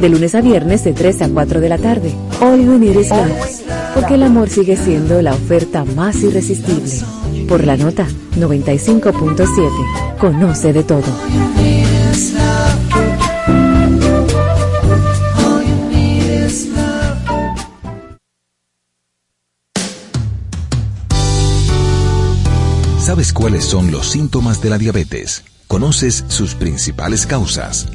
De lunes a viernes de 3 a 4 de la tarde. All You Need Is Love. Porque el amor sigue siendo la oferta más irresistible. Por la nota 95.7. Conoce de todo. ¿Sabes cuáles son los síntomas de la diabetes? ¿Conoces sus principales causas?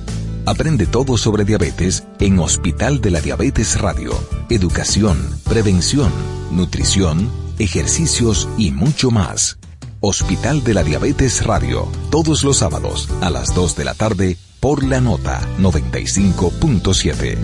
Aprende todo sobre diabetes en Hospital de la Diabetes Radio. Educación, prevención, nutrición, ejercicios y mucho más. Hospital de la Diabetes Radio, todos los sábados a las 2 de la tarde por la nota 95.7.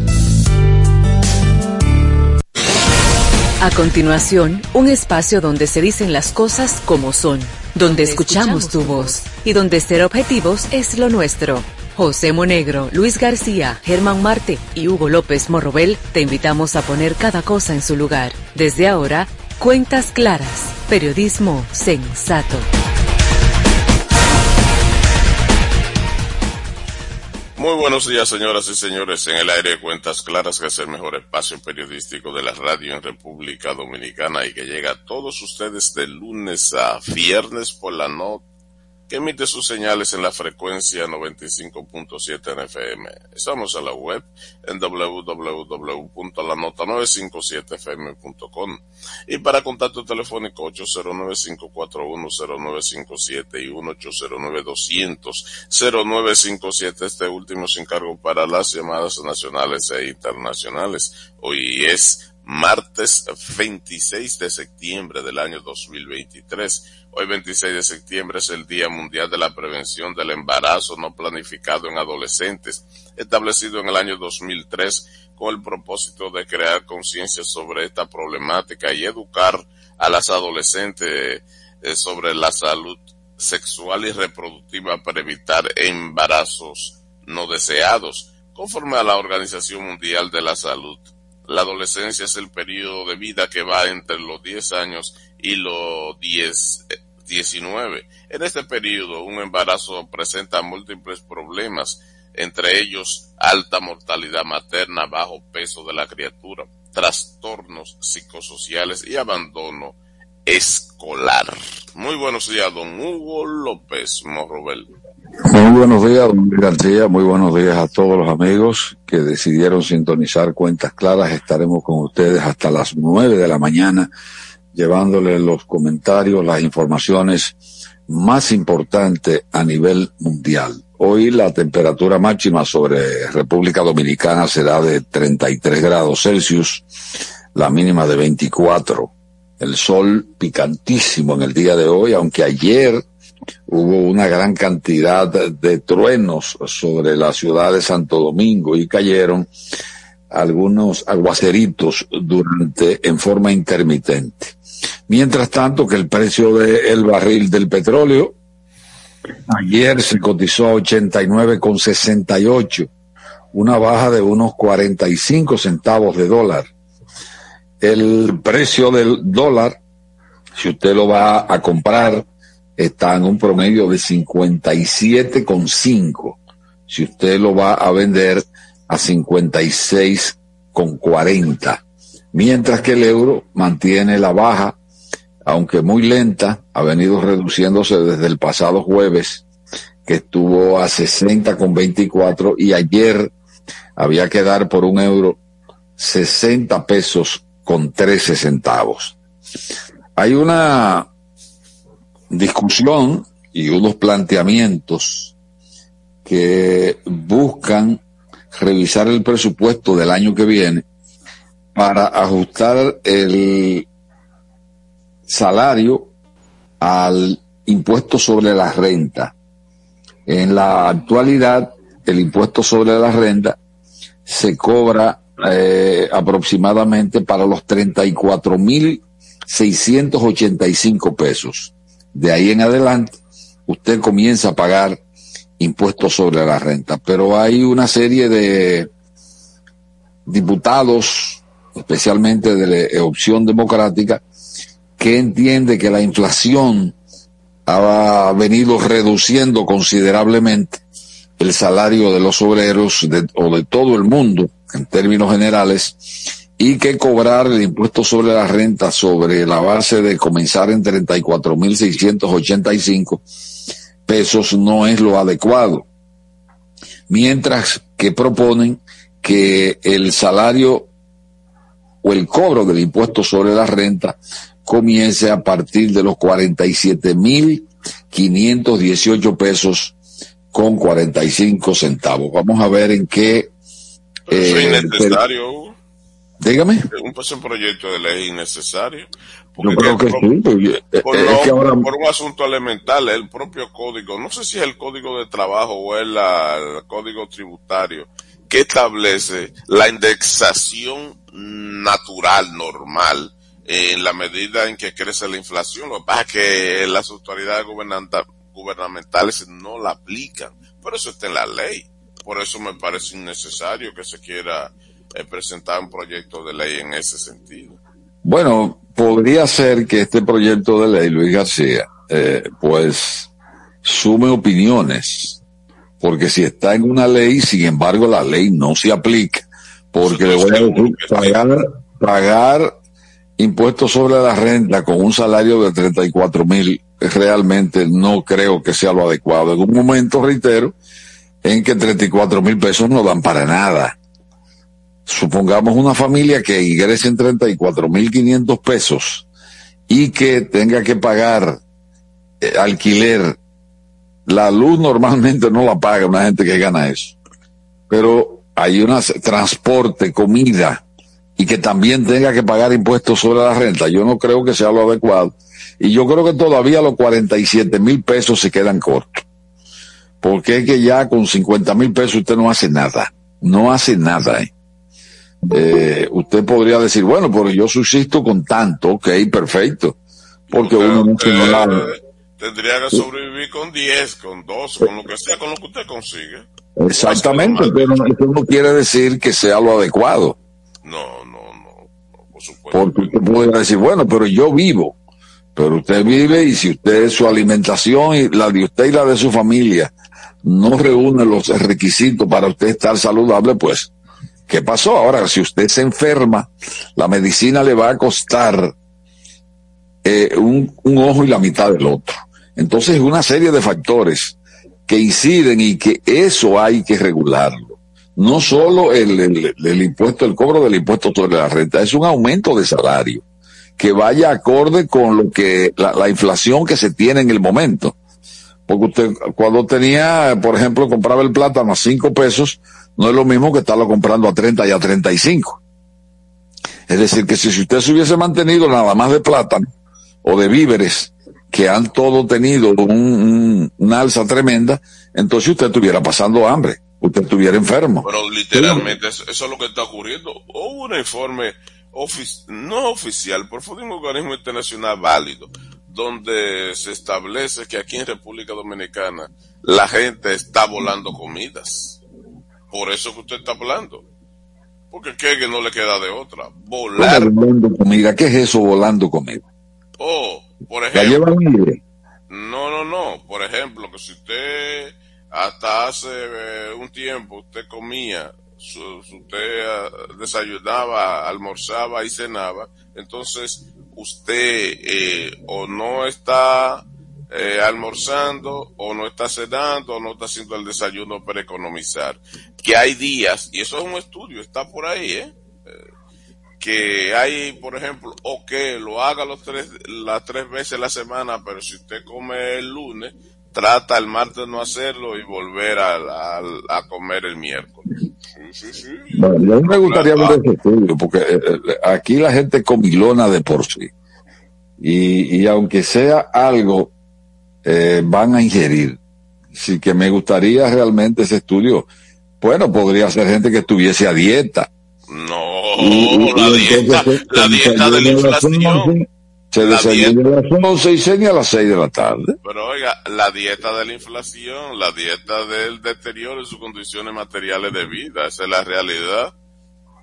A continuación, un espacio donde se dicen las cosas como son, donde escuchamos tu voz y donde ser objetivos es lo nuestro. José Monegro, Luis García, Germán Marte y Hugo López Morrobel te invitamos a poner cada cosa en su lugar. Desde ahora, cuentas claras, periodismo sensato. Muy buenos días, señoras y señores. En el aire de Cuentas Claras, que es el mejor espacio periodístico de la radio en República Dominicana y que llega a todos ustedes de lunes a viernes por la noche que emite sus señales en la frecuencia 95.7 FM. Estamos a la web en www.lanota957fm.com y para contacto telefónico 809-541-0957 y 1-809-200-0957. Este último se encargo para las llamadas nacionales e internacionales. Hoy es martes 26 de septiembre del año 2023 Hoy 26 de septiembre es el Día Mundial de la Prevención del Embarazo no planificado en adolescentes, establecido en el año 2003 con el propósito de crear conciencia sobre esta problemática y educar a las adolescentes eh, sobre la salud sexual y reproductiva para evitar embarazos no deseados. Conforme a la Organización Mundial de la Salud, la adolescencia es el periodo de vida que va entre los 10 años y los 10, 19. En este periodo, un embarazo presenta múltiples problemas, entre ellos alta mortalidad materna, bajo peso de la criatura, trastornos psicosociales y abandono escolar. Muy buenos días, don Hugo López Morrobel. Muy buenos días, don García. Muy buenos días a todos los amigos que decidieron sintonizar Cuentas Claras. Estaremos con ustedes hasta las nueve de la mañana llevándole los comentarios, las informaciones más importantes a nivel mundial. Hoy la temperatura máxima sobre República Dominicana será de 33 grados Celsius, la mínima de 24. El sol picantísimo en el día de hoy, aunque ayer hubo una gran cantidad de truenos sobre la ciudad de Santo Domingo y cayeron algunos aguaceritos durante en forma intermitente. Mientras tanto que el precio del barril del petróleo ayer se cotizó a 89,68, una baja de unos 45 centavos de dólar. El precio del dólar, si usted lo va a comprar, está en un promedio de 57,5. Si usted lo va a vender a 56,40. Mientras que el euro mantiene la baja aunque muy lenta, ha venido reduciéndose desde el pasado jueves, que estuvo a 60 con 24 y ayer había que dar por un euro 60 pesos con 13 centavos. Hay una discusión y unos planteamientos que buscan revisar el presupuesto del año que viene para ajustar el salario al impuesto sobre la renta. En la actualidad, el impuesto sobre la renta se cobra eh, aproximadamente para los 34.685 pesos. De ahí en adelante, usted comienza a pagar impuestos sobre la renta. Pero hay una serie de diputados, especialmente de la opción democrática, que entiende que la inflación ha venido reduciendo considerablemente el salario de los obreros o de todo el mundo en términos generales y que cobrar el impuesto sobre la renta sobre la base de comenzar en 34.685 pesos no es lo adecuado. Mientras que proponen que el salario o el cobro del impuesto sobre la renta comience a partir de los 47.518 pesos con 45 centavos. Vamos a ver en qué... Pero es eh, innecesario. Dígame. Un, proyecto de ley innecesario. Yo creo que, sí. Por, por, un asunto elemental, el propio código, no sé si es el código de trabajo o es el código tributario, que establece la indexación natural, normal, en la medida en que crece la inflación. Lo que pasa es que las autoridades gubernamentales no la aplican, pero eso está en la ley. Por eso me parece innecesario que se quiera eh, presentar un proyecto de ley en ese sentido. Bueno, podría ser que este proyecto de ley, Luis García, eh, pues sume opiniones, porque si está en una ley, sin embargo, la ley no se aplica, porque le voy a pagar, pagar impuestos sobre la renta con un salario de 34 mil realmente no creo que sea lo adecuado. En un momento, reitero, en que 34 mil pesos no dan para nada. Supongamos una familia que ingrese en 34 mil 500 pesos y que tenga que pagar eh, alquiler. La luz normalmente no la paga una gente que gana eso. Pero hay un transporte, comida, y que también tenga que pagar impuestos sobre la renta. Yo no creo que sea lo adecuado. Y yo creo que todavía los 47 mil pesos se quedan cortos. Porque es que ya con 50 mil pesos usted no hace nada. No hace nada. ¿eh? Eh, usted podría decir, bueno, pero yo subsisto con tanto, ok, perfecto. Porque uno no tiene nada. Tendría que sobrevivir con 10, con 12, con lo que sea, con lo que usted consigue. Exactamente, pero eso no quiere decir que sea lo adecuado. No, no, no, por supuesto. Porque usted podría decir, bueno, pero yo vivo. Pero usted vive y si usted, su alimentación y la de usted y la de su familia no reúne los requisitos para usted estar saludable, pues, ¿qué pasó? Ahora, si usted se enferma, la medicina le va a costar eh, un, un ojo y la mitad del otro. Entonces, una serie de factores que inciden y que eso hay que regularlo. No solo el, el, el impuesto, el cobro del impuesto sobre la renta, es un aumento de salario que vaya acorde con lo que la, inflación que se tiene en el momento. Porque usted cuando tenía, por ejemplo, compraba el plátano a 5 pesos, no es lo mismo que estarlo comprando a 30 y a 35. Es decir, que si, usted se hubiese mantenido nada más de plátano o de víveres, que han todo tenido un, una alza tremenda, entonces usted estuviera pasando hambre, usted estuviera enfermo. Pero literalmente eso, eso, es lo que está ocurriendo. Hubo un informe no oficial, por fue de un organismo internacional válido, donde se establece que aquí en República Dominicana la gente está volando comidas. Por eso que usted está hablando. Porque que no le queda de otra. Volar. Volando comida. ¿Qué es eso volando comida? Oh, por ejemplo. No, no, no. Por ejemplo, que si usted hasta hace eh, un tiempo usted comía usted ah, desayunaba, almorzaba y cenaba, entonces usted eh, o no está eh, almorzando o no está cenando o no está haciendo el desayuno para economizar. Que hay días, y eso es un estudio, está por ahí, ¿eh? Que hay, por ejemplo, o que lo haga los tres, las tres veces a la semana, pero si usted come el lunes, trata el martes no hacerlo y volver a, a, comer el miércoles. Sí, sí, Bueno, a mí me gustaría ver ese estudio, porque eh, eh, aquí la gente comilona de por sí. Y, y aunque sea algo, eh, van a ingerir. Sí que me gustaría realmente ese estudio. Bueno, podría ser gente que estuviese a dieta. No, la, dieta, la dieta de la inflación se desayuna a las 11 y cena a las 6 de la tarde. Pero oiga, la dieta de la inflación, la dieta del deterioro de sus condiciones materiales de vida, esa es la realidad.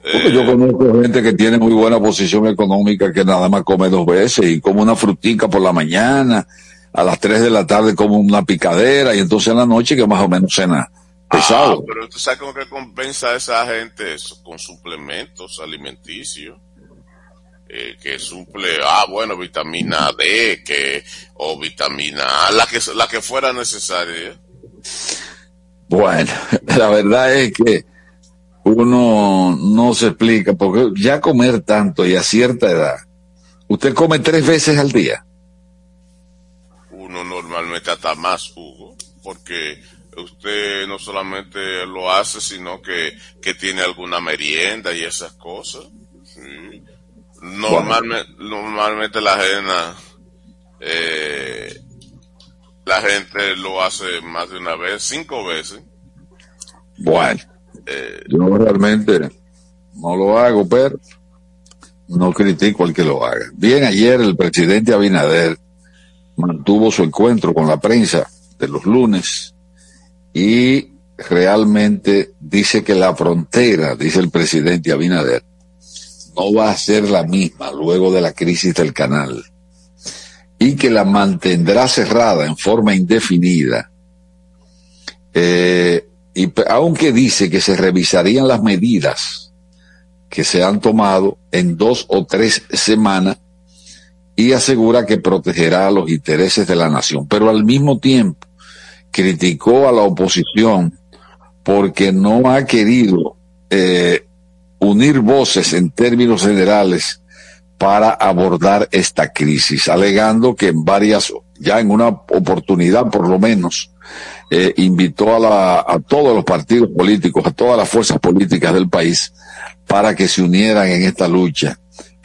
Porque yo eh, conozco gente que tiene muy buena posición económica que nada más come dos veces y come una frutica por la mañana, a las 3 de la tarde come una picadera y entonces en la noche que más o menos cena pesado. Ah, pero usted sabe cómo que compensa a esa gente eso, con suplementos alimenticios. Eh, que suple, ah, bueno, vitamina D, que, o vitamina A, la que, la que fuera necesaria. Bueno, la verdad es que uno no se explica, porque ya comer tanto y a cierta edad, usted come tres veces al día. Uno normalmente hasta más, Hugo, porque usted no solamente lo hace, sino que, que tiene alguna merienda y esas cosas. Sí. Normalmente, normalmente la gente, eh, la gente lo hace más de una vez, cinco veces. Bueno, eh, yo realmente no lo hago, pero no critico al que lo haga. Bien, ayer el presidente Abinader mantuvo su encuentro con la prensa de los lunes y realmente dice que la frontera, dice el presidente Abinader, no va a ser la misma luego de la crisis del canal y que la mantendrá cerrada en forma indefinida. Eh, y aunque dice que se revisarían las medidas que se han tomado en dos o tres semanas y asegura que protegerá los intereses de la nación, pero al mismo tiempo criticó a la oposición porque no ha querido eh, unir voces en términos generales para abordar esta crisis, alegando que en varias, ya en una oportunidad por lo menos, eh, invitó a, la, a todos los partidos políticos, a todas las fuerzas políticas del país, para que se unieran en esta lucha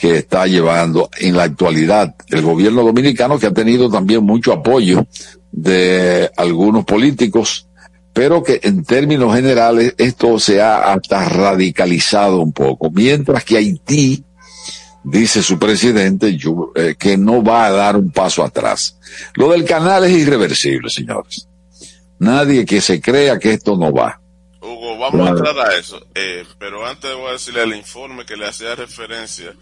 que está llevando en la actualidad el gobierno dominicano, que ha tenido también mucho apoyo de algunos políticos pero que en términos generales esto se ha hasta radicalizado un poco. Mientras que Haití, dice su presidente, eh, que no va a dar un paso atrás. Lo del canal es irreversible, señores. Nadie que se crea que esto no va. Hugo, vamos a entrar a eso, eh, pero antes voy a decirle el informe que le hacía referencia,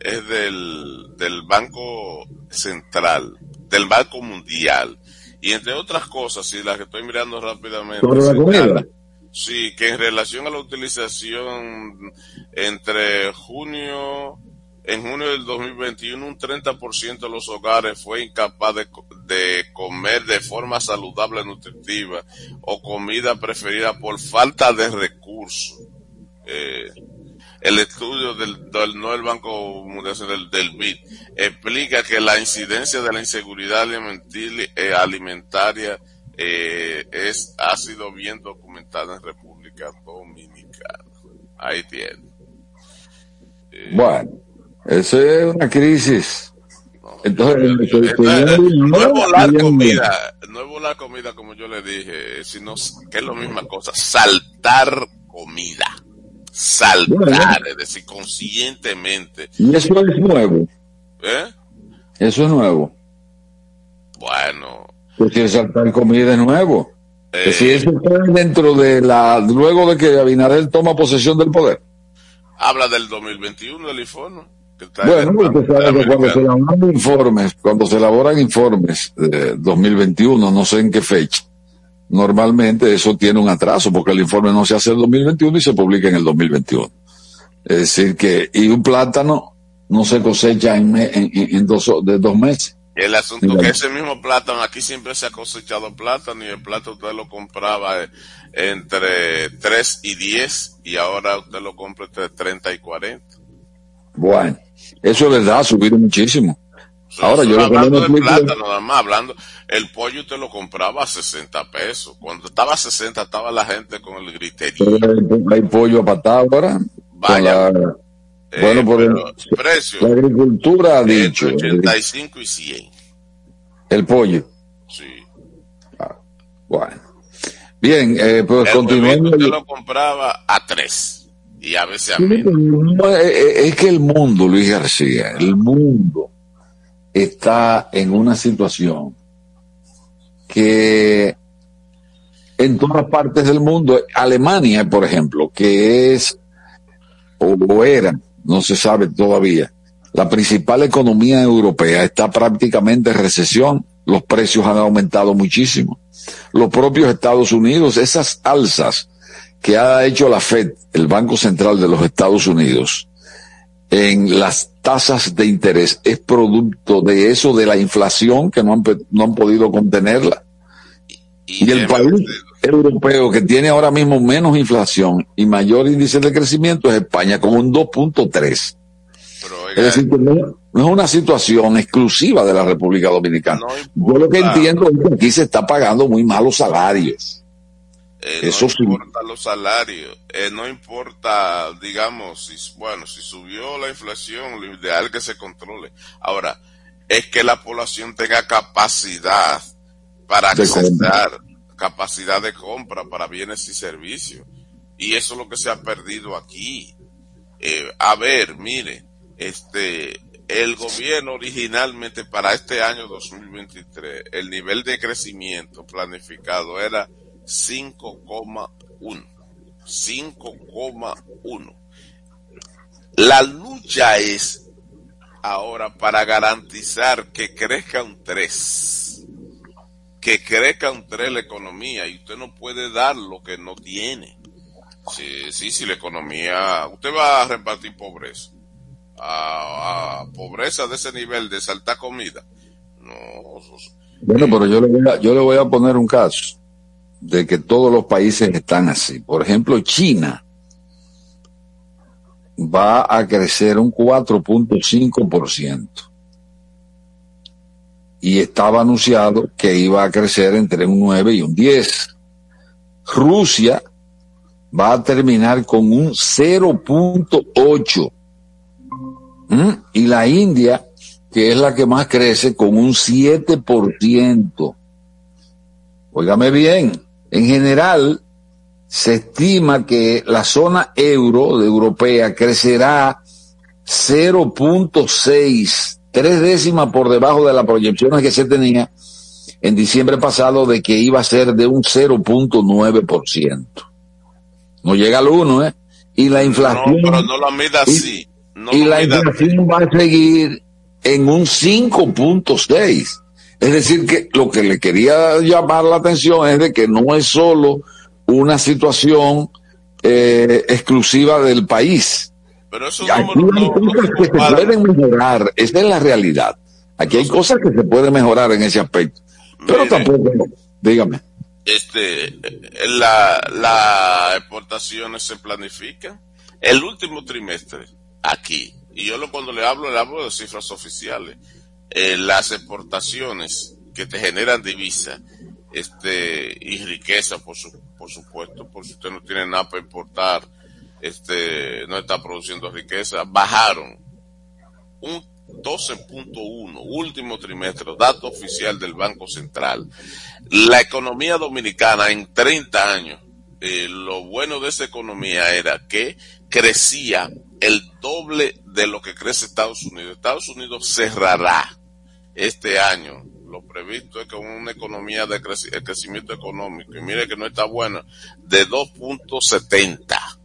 es del, del Banco Central, del Banco Mundial y entre otras cosas, si las que estoy mirando rápidamente. Sí, que en relación a la utilización entre junio, en junio del 2021, un 30% de los hogares fue incapaz de, de, comer de forma saludable, nutritiva o comida preferida por falta de recursos. Eh, el estudio del, del no el Banco Mundial del, del BID explica que la incidencia de la inseguridad eh, alimentaria eh, es ha sido bien documentada en República Dominicana. Ahí tiene. Eh, bueno, esa es una crisis. Entonces, no, es volar comida, no es volar comida como yo le dije, sino que es la misma cosa, saltar comida saltar, es decir, conscientemente. Y eso es nuevo. ¿Eh? Eso es nuevo. Bueno. Porque saltar comida es nuevo. Eh, si eso está dentro de la, luego de que Abinader toma posesión del poder. Habla del 2021 del informe. bueno, usted sabe que cuando se elaboran informes, cuando se elaboran informes de 2021, no sé en qué fecha, normalmente eso tiene un atraso porque el informe no se hace en el 2021 y se publica en el 2021. Es decir que, y un plátano no se cosecha en, en, dos, de dos meses. El asunto que ese mismo plátano, aquí siempre se ha cosechado plátano y el plátano usted lo compraba entre 3 y 10 y ahora usted lo compra entre 30 y 40. Bueno, eso es verdad, ha subido muchísimo. Ahora yo hablando de plátano, nada más hablando, el pollo te lo compraba a 60 pesos. Cuando estaba a 60 estaba la gente con el griterío. Hay pollo a patada ahora. Vaya. Eh, bueno, por el precio. La agricultura ha dicho. 85 y 100. El pollo. Sí. Ah, bueno. Bien, eh, pues continuando. Yo lo compraba a 3 y a veces a menos. Es que el mundo, Luis García, el mundo está en una situación que en todas partes del mundo, Alemania, por ejemplo, que es o era, no se sabe todavía, la principal economía europea está prácticamente en recesión, los precios han aumentado muchísimo. Los propios Estados Unidos, esas alzas que ha hecho la Fed, el Banco Central de los Estados Unidos, en las tasas de interés, es producto de eso, de la inflación, que no han, no han podido contenerla. Y, y el país europeo que tiene ahora mismo menos inflación y mayor índice de crecimiento es España, con un 2.3. Es decir, que no, no, es una situación exclusiva de la República Dominicana. No Yo lo que entiendo es que aquí se está pagando muy malos salarios. Eh, Eso no importa los salarios, eh, no importa, digamos, si, bueno, si subió la inflación, lo ideal es que se controle. Ahora, es que la población tenga capacidad para acceder, capacidad de compra para bienes y servicios. Y eso es lo que se ha perdido aquí. Eh, a ver, mire, este, el gobierno originalmente para este año 2023, el nivel de crecimiento planificado era 5,1. 5,1. La lucha es ahora para garantizar que crezca un 3. Que crezca un 3 la economía y usted no puede dar lo que no tiene. Sí, sí, sí, la economía, usted va a repartir pobreza. A, pobreza de ese nivel, de saltar comida. No. Bueno, pero yo le voy a, yo le voy a poner un caso de que todos los países están así. Por ejemplo, China va a crecer un 4.5%. Y estaba anunciado que iba a crecer entre un 9 y un 10. Rusia va a terminar con un 0.8. ¿Mm? Y la India, que es la que más crece, con un 7%. Óigame bien, en general, se estima que la zona euro de europea crecerá 0.6, tres décimas por debajo de las proyecciones que se tenía en diciembre pasado de que iba a ser de un 0.9%. No llega al 1, ¿eh? Y la inflación... No, pero no la mida así. y la inflación va a seguir en un 5.6. Es decir, que lo que le quería llamar la atención es de que no es solo una situación eh, exclusiva del país. Pero eso Aquí hay cosas que se pueden mejorar, esa es la realidad. Aquí hay cosas que se pueden mejorar en ese aspecto. Pero tampoco, dígame. Este, la, la exportaciones se planifican. El último trimestre, aquí, y yo lo, cuando le hablo, le hablo de cifras oficiales eh, las exportaciones que te generan divisa este y riqueza por su, por supuesto por si usted no tiene nada para importar este no está produciendo riqueza bajaron un 12.1 último trimestre dato oficial del Banco Central la economía dominicana en 30 años eh, lo bueno de esa economía era que crecía el doble de lo que crece Estados Unidos. Estados Unidos cerrará este año. Lo previsto es que una economía de crecimiento económico, y mire que no está buena, de 2.70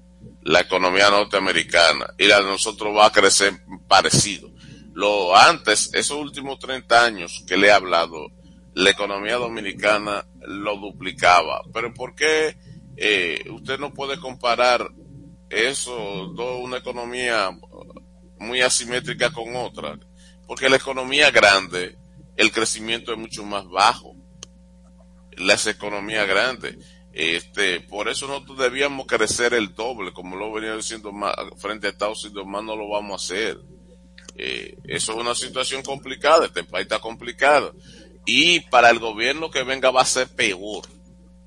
la economía norteamericana y la de nosotros va a crecer parecido. Lo antes, esos últimos 30 años que le he hablado, la economía dominicana lo duplicaba. Pero ¿por qué eh, usted no puede comparar eso, una economía muy asimétrica con otra? Porque la economía grande, el crecimiento es mucho más bajo. Las economías grandes. Este, por eso nosotros debíamos crecer el doble, como lo venía diciendo frente a Estados Unidos, más no lo vamos a hacer. Eh, eso es una situación complicada, este país está complicado. Y para el gobierno que venga va a ser peor,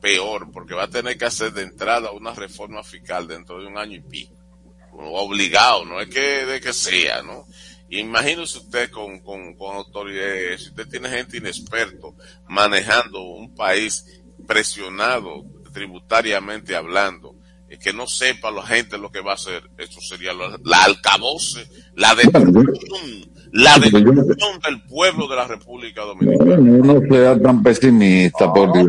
peor, porque va a tener que hacer de entrada una reforma fiscal dentro de un año y pico. Obligado, no es que de que sea, ¿no? Imagínese usted con, con, con autoridades, si usted tiene gente inexperto manejando un país presionado tributariamente hablando, que no sepa la gente lo que va a hacer, eso sería la, la alcaboce, la destrucción, la destrucción del pueblo de la República Dominicana. No, sea tan pesimista, por Dios.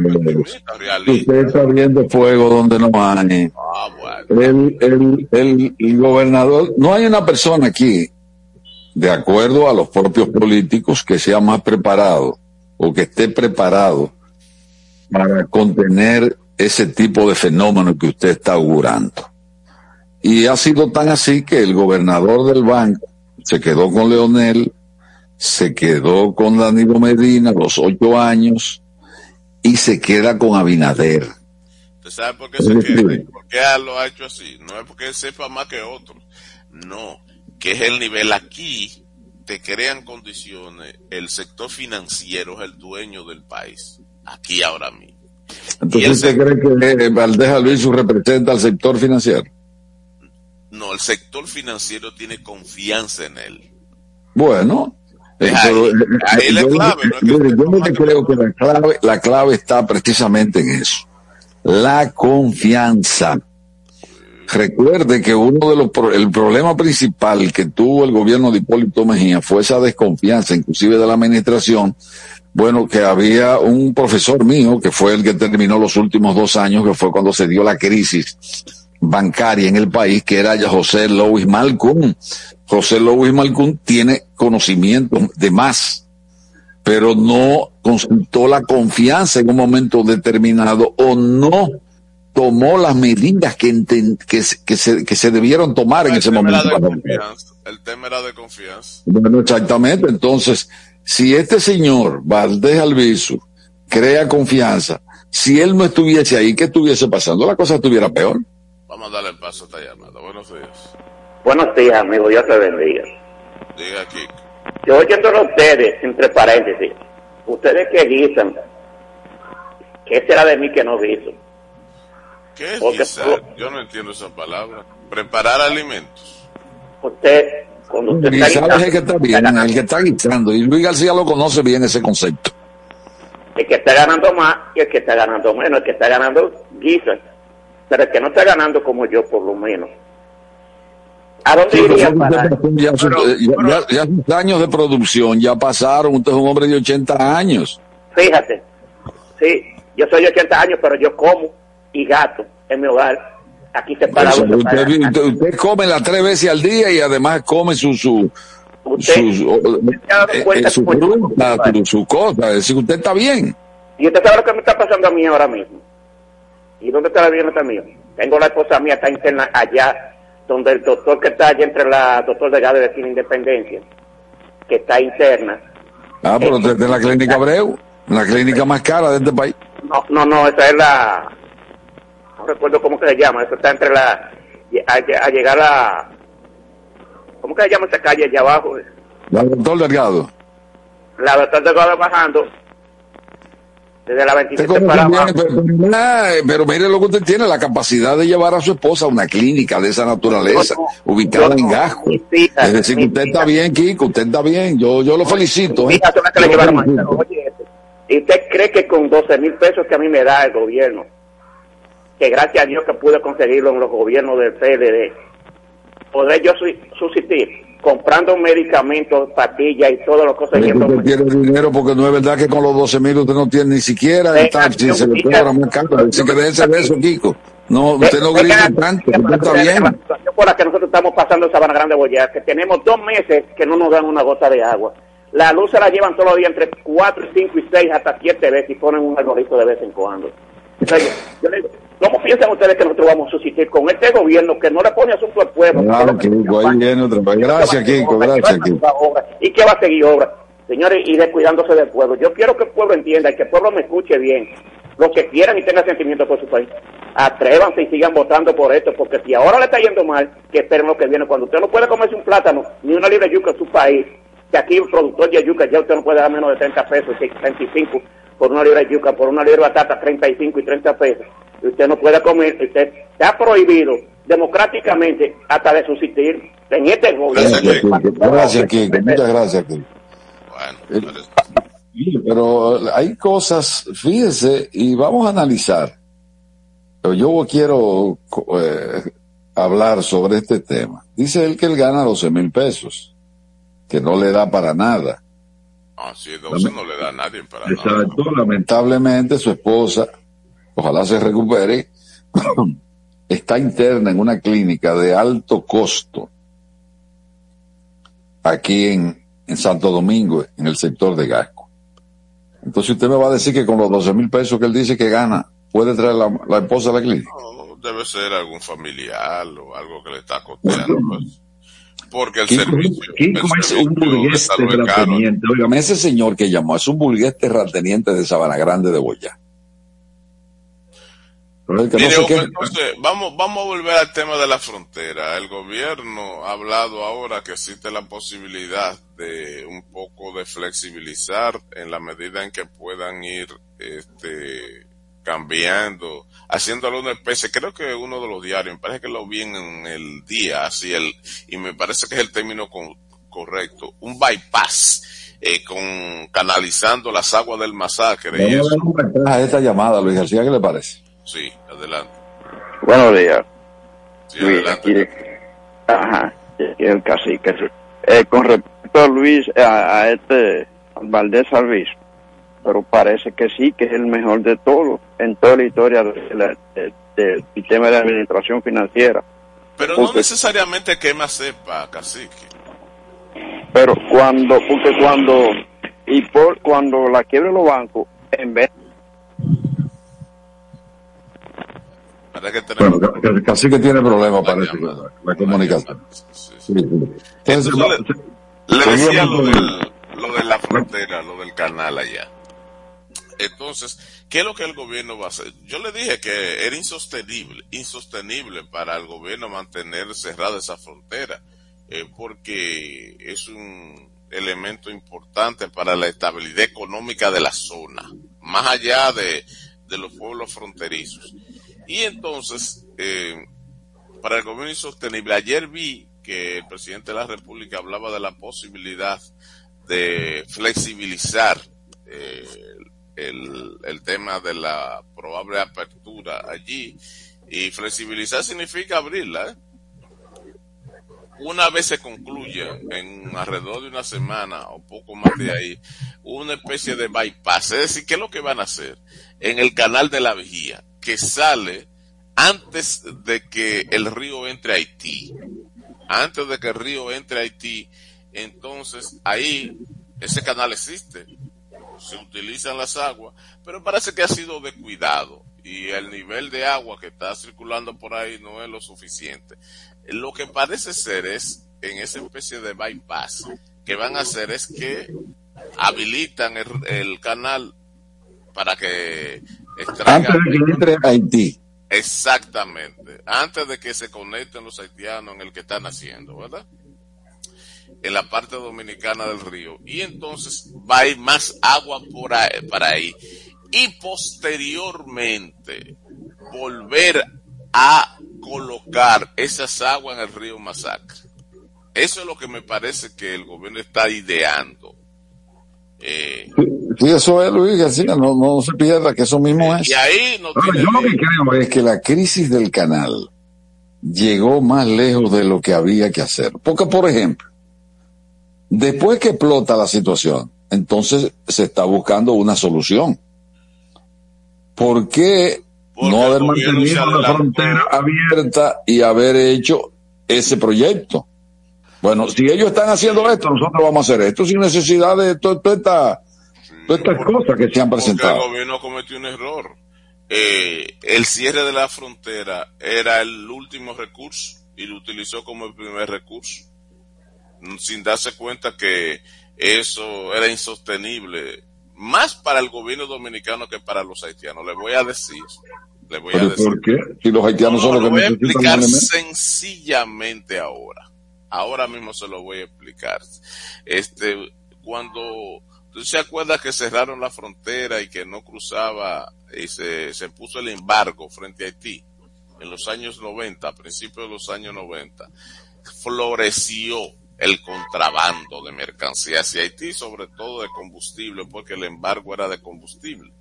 Usted está viendo fuego donde no hay. Ah, bueno. el, el, el gobernador, no hay una persona aquí de acuerdo a los propios políticos, que sea más preparado o que esté preparado para contener ese tipo de fenómeno que usted está augurando. Y ha sido tan así que el gobernador del banco se quedó con Leonel, se quedó con Danilo Medina los ocho años y se queda con Abinader. ¿Usted sabe por qué se queda? ¿Por qué lo ha hecho así? No es porque sepa más que otros. No, que es el nivel aquí. Te crean condiciones. El sector financiero es el dueño del país. Aquí ahora mismo. Entonces, ¿usted cree que Valdés Alviso representa al sector financiero? No, el sector financiero tiene confianza en él. Bueno, eh, ahí, la clave, yo, no creo que la clave, la clave está precisamente en eso. La confianza. Recuerde que uno de los el problema principal que tuvo el gobierno de Hipólito Mejía fue esa desconfianza, inclusive de la administración. Bueno, que había un profesor mío que fue el que terminó los últimos dos años, que fue cuando se dio la crisis bancaria en el país, que era José Louis Malcolm. José Louis Malcolm tiene conocimiento de más, pero no consultó la confianza en un momento determinado o no tomó las medidas que, que, se, que se debieron tomar en ese momento. El tema era de confianza. Bueno, exactamente. Entonces, si este señor Valdés Alviso crea confianza, si él no estuviese ahí, ¿qué estuviese pasando? La cosa estuviera peor. Vamos a darle paso a esta llamada. Buenos días. Buenos días, amigo. Dios te bendiga. Diga, aquí. Yo oyéndolo a ustedes, entre paréntesis, ustedes que guisan, ¿qué será de mí que no guiso? ¿Qué es guisar? Yo no entiendo esa palabra. Preparar alimentos. Usted, cuando usted está guisando... es el que está bien, el que está guisando. Y Luis García lo conoce bien ese concepto. El que está ganando más y el que está ganando menos. El que está ganando guisa pero el que no está ganando como yo, por lo menos. ¿A dónde iría para? Ya, ya, sus años de producción ya pasaron, usted es un hombre de 80 años. Fíjate, sí, yo soy de 80 años, pero yo como y gato en mi hogar. Aquí se para usted, usted, usted, come las tres veces al día y además come su su usted, su, eh, eh, su, fruta, su, su cosa, es decir, usted está bien. Y usted sabe lo que me está pasando a mí ahora mismo ¿Y dónde está la bienestar mío? Tengo la esposa mía, está interna allá, donde el doctor que está allá entre la doctor de Gade de Independencia, que está interna. Ah, pero usted está en la clínica Abreu, la clínica más cara de este país. No, no, no, esa es la. No recuerdo cómo se llama, eso está entre la. A, llegar a. ¿Cómo que se llama esa calle allá abajo? La doctor Delgado. La doctor Delgado bajando, desde la 27 para pero, mire lo que usted tiene, la capacidad de llevar a su esposa a una clínica de esa naturaleza, ubicada en Gasco. es decir, que usted está bien, Kiko, usted está bien, yo, yo lo felicito. ¿eh? ¿Y usted cree que con 12 mil pesos que a mí me da el gobierno, que gracias a Dios que pude conseguirlo en los gobiernos del PLD, podré yo subsistir? comprando medicamentos, pastillas y todo lo que Usted tiene dinero porque no es verdad que con los 12 mil usted no tiene ni siquiera el taxi, se le cobra muy caro. Así que déjese de eso, Kiko. No, usted no grita tanto, usted está bien. La situación por la que nosotros estamos pasando en Sabana Grande Boyar, que tenemos dos meses que no nos dan una gota de agua. La luz se la llevan todos los días entre 4, 5 y 6 hasta 7 veces y ponen un algoritmo de vez en cuando. ¿Cómo piensan ustedes que nosotros vamos a subsistir con este gobierno que no le pone asunto al pueblo? Claro, Kiko, ahí viene otra vez. Gracias, Kiko, gracias, Kiko. ¿Y qué va a seguir obra? Señores, y descuidándose del pueblo. Yo quiero que el pueblo entienda y que el pueblo me escuche bien. Los que quieran y tengan sentimiento por su país, atrévanse y sigan votando por esto, porque si ahora le está yendo mal, que esperen lo que viene. Cuando usted no puede comerse un plátano ni una libra de yuca en su país, que aquí un productor de yuca ya usted no puede dar menos de 30 pesos, 35 por una libra de yuca, por una libra de batata 35 y 30 pesos. Y usted no puede comer, usted está prohibido democráticamente hasta de subsistir en este gobierno. Gracias, Kiko. Muchas gracias, Kiko. Bueno, eh, pero hay cosas, fíjese, y vamos a analizar. Pero yo quiero eh, hablar sobre este tema. Dice él que él gana 12 mil pesos, que no le da para nada. Ah, sí, 12 no le da a nadie para Exacto, lamentablemente su esposa, ojalá se recupere, está interna en una clínica de alto costo aquí en, en Santo Domingo, en el sector de Gasco. Entonces usted me va a decir que con los 12 mil pesos que él dice que gana, puede traer la, la esposa a la clínica. No, debe ser algún familiar o algo que le está costeando. Pues. Porque el servicio. Kiko el es servicio un burgués terrateniente. Ese señor que llamó es un burgués terrateniente de Sabana Grande de Boyá. No Mire, entonces, vamos, vamos a volver al tema de la frontera. El gobierno ha hablado ahora que existe la posibilidad de un poco de flexibilizar en la medida en que puedan ir este, cambiando, haciéndolo una especie, creo que uno de los diarios, me parece que lo vi en el día, así el, y me parece que es el término con- correcto, un bypass, eh, con canalizando las aguas del masacre y Vamos a eso. a esta llamada, Luis García, ¿qué le parece? Sí, adelante. Buenos días, Sí, Luis. adelante. Aquí, ajá, el cacique. Eh, con respecto a Luis, a, a este Valdés Alvis, pero parece que sí, que es el mejor de todos en toda la historia de la- de- del sistema de administración financiera. Pero no necesariamente que más sepa, cacique. Pero cuando, porque cuando, y por cuando la quiebren los bancos, en vez que tenemos Bueno, casi que tiene problemas, parece, la, la comunicación. llamada. Sí, sí. Sí, sí. Entonces, Entonces, va- Le seguimos decía lo, del, lo de la frontera, lo del canal allá. Entonces, ¿qué es lo que el gobierno va a hacer? Yo le dije que era insostenible, insostenible para el gobierno mantener cerrada esa frontera, eh, porque es un elemento importante para la estabilidad económica de la zona, más allá de, de los pueblos fronterizos. Y entonces, eh, para el gobierno insostenible, ayer vi que el presidente de la República hablaba de la posibilidad de flexibilizar eh, el, tema de la probable apertura allí. Y flexibilizar significa abrirla. ¿eh? Una vez se concluya en alrededor de una semana o poco más de ahí, una especie de bypass. Es decir, ¿qué es lo que van a hacer? En el canal de la vigía, que sale antes de que el río entre a Haití. Antes de que el río entre a Haití, entonces ahí ese canal existe se utilizan las aguas, pero parece que ha sido descuidado y el nivel de agua que está circulando por ahí no es lo suficiente. Lo que parece ser es, en esa especie de bypass, que van a hacer es que habilitan el, el canal para que extraigan antes de que entre a Haití. Exactamente. Antes de que se conecten los haitianos en el que están haciendo, ¿verdad? En la parte dominicana del río. Y entonces va a ir más agua por ahí, para ahí. Y posteriormente volver a colocar esas aguas en el río Masacre. Eso es lo que me parece que el gobierno está ideando. Eh, Sí, eso es, Luis García, no, no se pierda que eso mismo es. y ahí no tiene yo lo que creo es que la crisis del canal llegó más lejos de lo que había que hacer. Porque, por ejemplo, después que explota la situación, entonces se está buscando una solución. ¿Por qué Porque no haber mantenido la frontera abierta y haber hecho ese proyecto? Bueno, si ellos están haciendo esto, nosotros vamos a hacer esto sin necesidad de to- toda esta- todas estas cosas que se han presentado. el gobierno cometió un error. Eh, el cierre de la frontera era el último recurso y lo utilizó como el primer recurso, sin darse cuenta que eso era insostenible, más para el gobierno dominicano que para los haitianos. Le voy a decir, le voy a ¿Pero decir. por qué? Si los haitianos No, son lo los voy que a necesitan explicar sencillamente ahora. Ahora mismo se lo voy a explicar. Este, cuando tú se acuerdas que cerraron la frontera y que no cruzaba y se, se puso el embargo frente a Haití en los años 90, a principios de los años 90, floreció el contrabando de mercancías hacia Haití, sobre todo de combustible, porque el embargo era de combustible.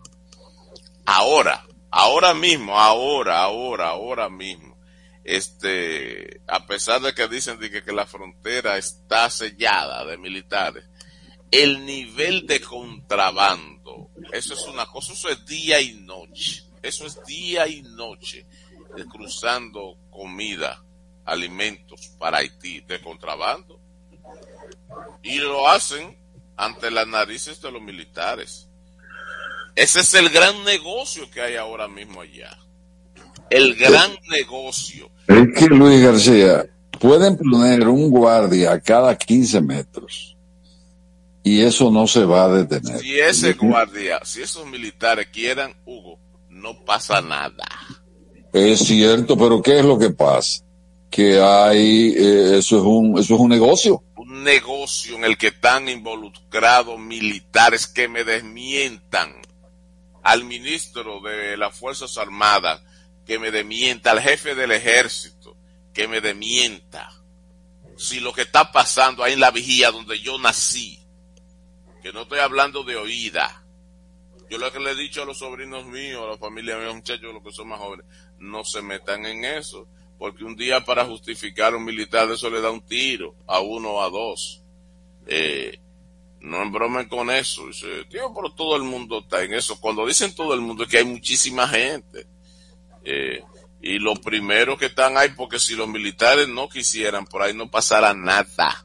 Ahora, ahora mismo, ahora, ahora, ahora mismo, este, a pesar de que dicen de que, que la frontera está sellada de militares, el nivel de contrabando, eso es una cosa, eso es día y noche, eso es día y noche, cruzando comida, alimentos para Haití de contrabando. Y lo hacen ante las narices de los militares. Ese es el gran negocio que hay ahora mismo allá. El gran negocio. Es que Luis García, pueden poner un guardia cada 15 metros y eso no se va a detener. Si ese guardia, si esos militares quieran, Hugo, no pasa nada. Es cierto, pero ¿qué es lo que pasa? Que hay, eh, eso es un, eso es un negocio. Negocio en el que están involucrados militares que me desmientan al ministro de las Fuerzas Armadas, que me desmienta al jefe del ejército, que me desmienta. Si lo que está pasando ahí en la vigía donde yo nací, que no estoy hablando de oída. Yo lo que le he dicho a los sobrinos míos, a la familia mía, muchachos, los que son más jóvenes, no se metan en eso, porque un día para justificar a un militar eso le da un tiro, a uno o a dos. Eh, no embromen con eso. Dice, tío, pero todo el mundo está en eso. Cuando dicen todo el mundo es que hay muchísima gente. Eh, y lo primero que están ahí, porque si los militares no quisieran, por ahí no pasara nada.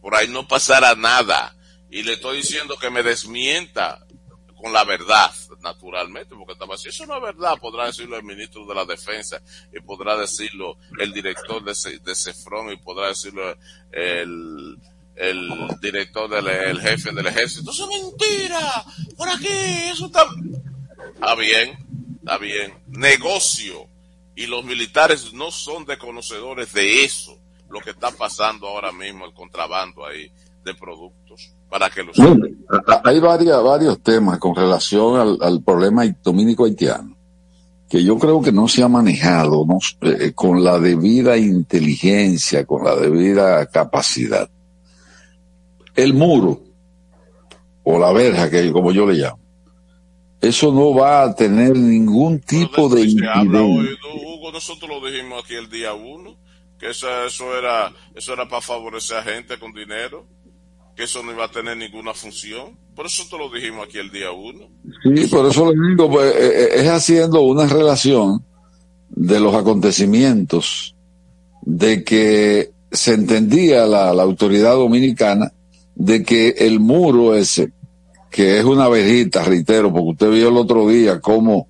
Por ahí no pasara nada. Y le estoy diciendo que me desmienta con la verdad, naturalmente, porque estaba si eso no es verdad, podrá decirlo el ministro de la Defensa, y podrá decirlo el director de, Cefrón, y podrá decirlo el, director del el jefe del ejército. Eso es mentira, por aquí, eso está... Está bien, está bien. Negocio. Y los militares no son desconocedores de eso, lo que está pasando ahora mismo, el contrabando ahí de productos para que los hay varias, varios temas con relación al, al, problema dominico haitiano que yo creo que no se ha manejado ¿no? Eh, con la debida inteligencia, con la debida capacidad. El muro o la verja, que como yo le llamo, eso no va a tener ningún tipo de. Hugo, nosotros lo dijimos aquí el día uno, que eso, eso era, eso era para favorecer a gente con dinero que eso no iba a tener ninguna función. Por eso te lo dijimos aquí el día uno. Sí, por eso lo digo, pues, eh, eh, es haciendo una relación de los acontecimientos de que se entendía la, la autoridad dominicana de que el muro ese, que es una verjita, reitero, porque usted vio el otro día cómo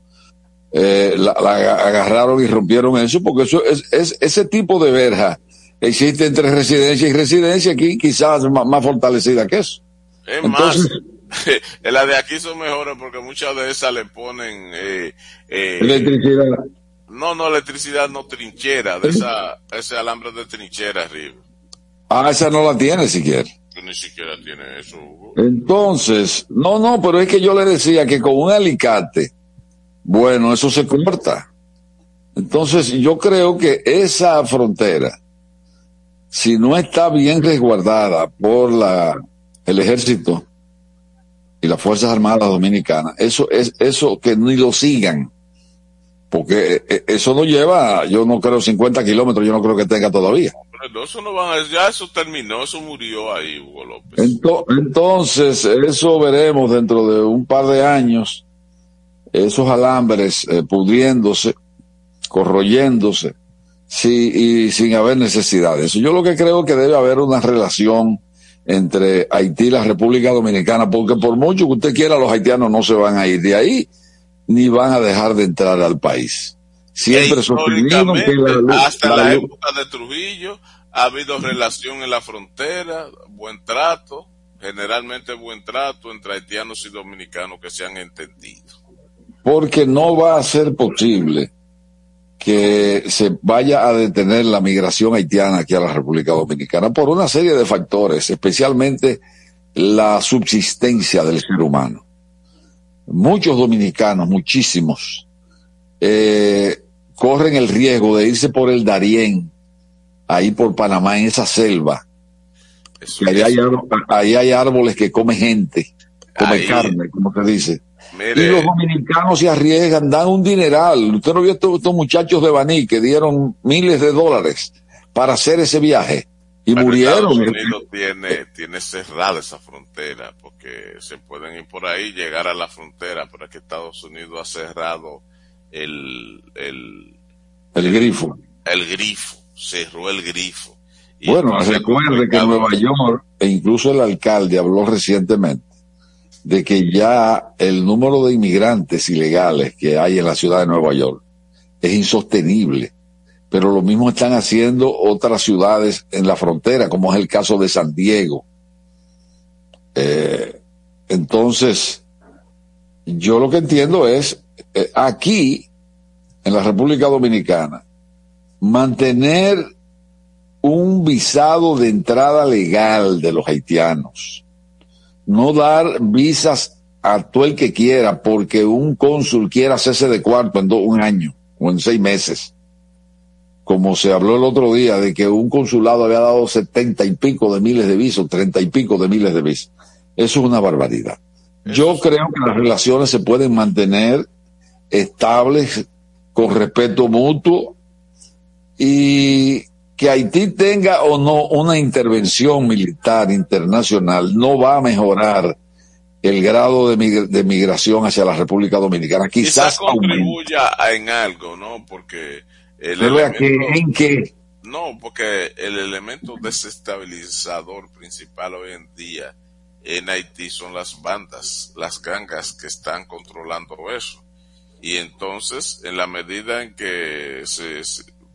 eh, la, la, agarraron y rompieron eso, porque eso es, es ese tipo de verja existe entre residencia y residencia aquí quizás más, más fortalecida que eso. Es Entonces, más, las de aquí son mejores porque muchas de esas le ponen eh, eh, electricidad. No, no, electricidad no trinchera, de esa, ese alambre de trinchera arriba. Ah, esa no la tiene siquiera. Ni siquiera tiene eso, Hugo. Entonces, no, no, pero es que yo le decía que con un alicate, bueno, eso se corta. Entonces, yo creo que esa frontera, si no está bien resguardada por la, el ejército y las Fuerzas Armadas Dominicanas, eso es eso que ni lo sigan. Porque eh, eso no lleva, yo no creo 50 kilómetros, yo no creo que tenga todavía. Pero eso no van a, ya eso terminó, eso murió ahí, Hugo López. Entonces, eso veremos dentro de un par de años, esos alambres eh, pudriéndose, corroyéndose, sí, y sin haber necesidad de eso. Yo lo que creo que debe haber una relación entre Haití y la República Dominicana, porque por mucho que usted quiera, los haitianos no se van a ir de ahí, ni van a dejar de entrar al país. Siempre sostenido que la, hasta la, la época de Trujillo ha habido relación en la frontera, buen trato, generalmente buen trato entre haitianos y dominicanos que se han entendido. Porque no va a ser posible que se vaya a detener la migración haitiana aquí a la República Dominicana por una serie de factores, especialmente la subsistencia del ser humano. Muchos dominicanos, muchísimos, eh, corren el riesgo de irse por el Darién, ahí por Panamá, en esa selva. Ahí hay, ahí hay, árboles que come gente, come ahí. carne, como se dice. Mire. Y los dominicanos se arriesgan, dan un dineral. Usted no vio estos, estos muchachos de Baní que dieron miles de dólares para hacer ese viaje y Pero murieron. Estados Unidos tiene, tiene cerrada esa frontera porque se pueden ir por ahí, llegar a la frontera, pero es que Estados Unidos ha cerrado el, el, el grifo. El grifo, cerró el grifo. Y bueno, recuerde que en Nueva York, e incluso el alcalde habló recientemente de que ya el número de inmigrantes ilegales que hay en la ciudad de Nueva York es insostenible. Pero lo mismo están haciendo otras ciudades en la frontera, como es el caso de San Diego. Eh, entonces, yo lo que entiendo es, eh, aquí, en la República Dominicana, mantener un visado de entrada legal de los haitianos, no dar visas a todo el que quiera porque un cónsul quiera hacerse de cuarto en un año o en seis meses. Como se habló el otro día de que un consulado había dado setenta y pico de miles de visos, treinta y pico de miles de visos. Eso es una barbaridad. Yo creo que las relaciones se pueden mantener estables, con respeto mutuo, y que Haití tenga o no una intervención militar internacional no va a mejorar el grado de, migración hacia la República Dominicana. Quizás, contribuya en algo, ¿no? Porque el elemento, ¿en qué? No, porque el elemento desestabilizador principal hoy en día en Haití son las bandas, las gangas que están controlando eso. Y entonces, en la medida en que se,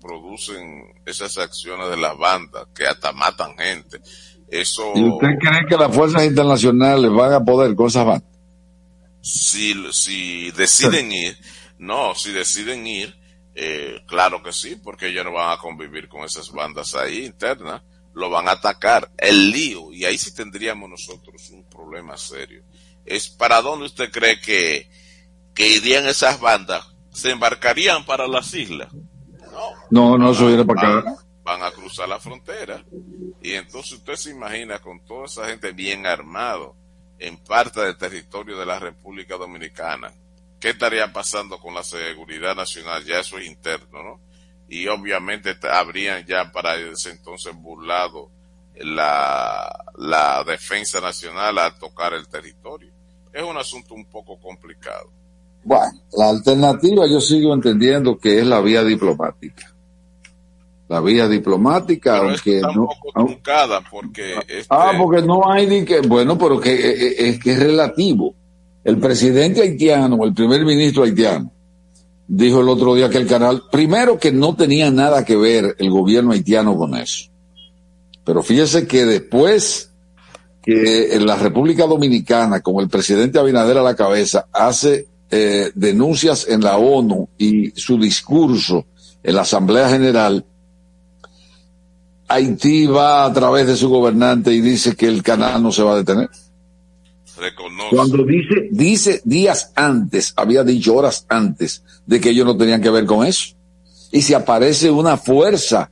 producen esas acciones de las bandas, que hasta matan gente, eso... ¿Y usted cree que las fuerzas internacionales van a poder con esas bandas? Si, si deciden ir, no, si deciden ir, eh, claro que sí, porque ellos no van a convivir con esas bandas ahí internas lo van a atacar. El lío, y ahí sí tendríamos nosotros un problema serio, es para dónde usted cree que, que irían esas bandas. ¿Se embarcarían para las islas? No, no, se viene para acá. Van a cruzar la frontera. Y entonces usted se imagina con toda esa gente bien armado en parte del territorio de la República Dominicana. ¿Qué estaría pasando con la seguridad nacional? Ya eso es interno, ¿no? y obviamente habrían ya para ese entonces burlado la, la defensa nacional al tocar el territorio. Es un asunto un poco complicado. Bueno, la alternativa yo sigo entendiendo que es la vía diplomática. La vía diplomática, aunque no. porque. Ah, este porque no hay ni que. Bueno, pero que eh, eh, es que es relativo. El presidente haitiano, el primer ministro haitiano, dijo el otro día que el canal, primero que no tenía nada que ver el gobierno haitiano con eso. Pero fíjese que después que en la República Dominicana, con el presidente Abinader a la cabeza, hace eh, denuncias en la ONU y su discurso en la Asamblea General, Haití va a través de su gobernante y dice que el canal no se va a detener. Cuando dice, dice días antes, había dicho horas antes de que ellos no tenían que ver con eso. Y si aparece una fuerza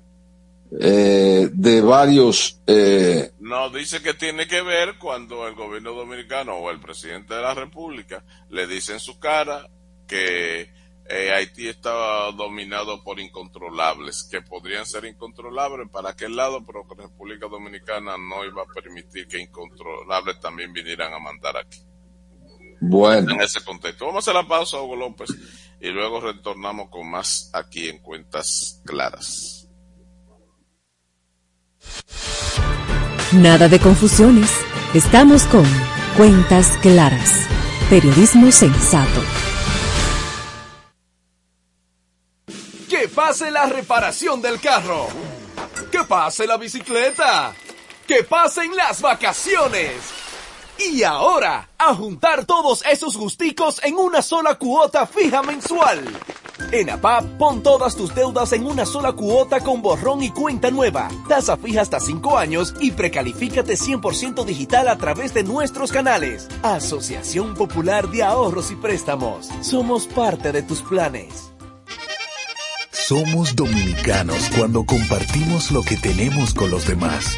eh, de varios... Eh, no, dice que tiene que ver cuando el gobierno dominicano o el presidente de la República le dice en su cara que eh, Haití estaba dominado por incontrolables, que podrían ser incontrolables para aquel lado, pero que República Dominicana no iba a permitir que incontrolables también vinieran a mandar aquí. Bueno. En ese contexto. Vamos a hacer la pausa, Hugo López, y luego retornamos con más aquí en Cuentas Claras. Nada de confusiones. Estamos con Cuentas Claras. Periodismo sensato. Que pase la reparación del carro. Que pase la bicicleta. Que pasen las vacaciones. Y ahora, a juntar todos esos gusticos en una sola cuota fija mensual. En APAP, pon todas tus deudas en una sola cuota con borrón y cuenta nueva. Tasa fija hasta 5 años y precalifícate 100% digital a través de nuestros canales. Asociación Popular de Ahorros y Préstamos. Somos parte de tus planes. Somos dominicanos cuando compartimos lo que tenemos con los demás.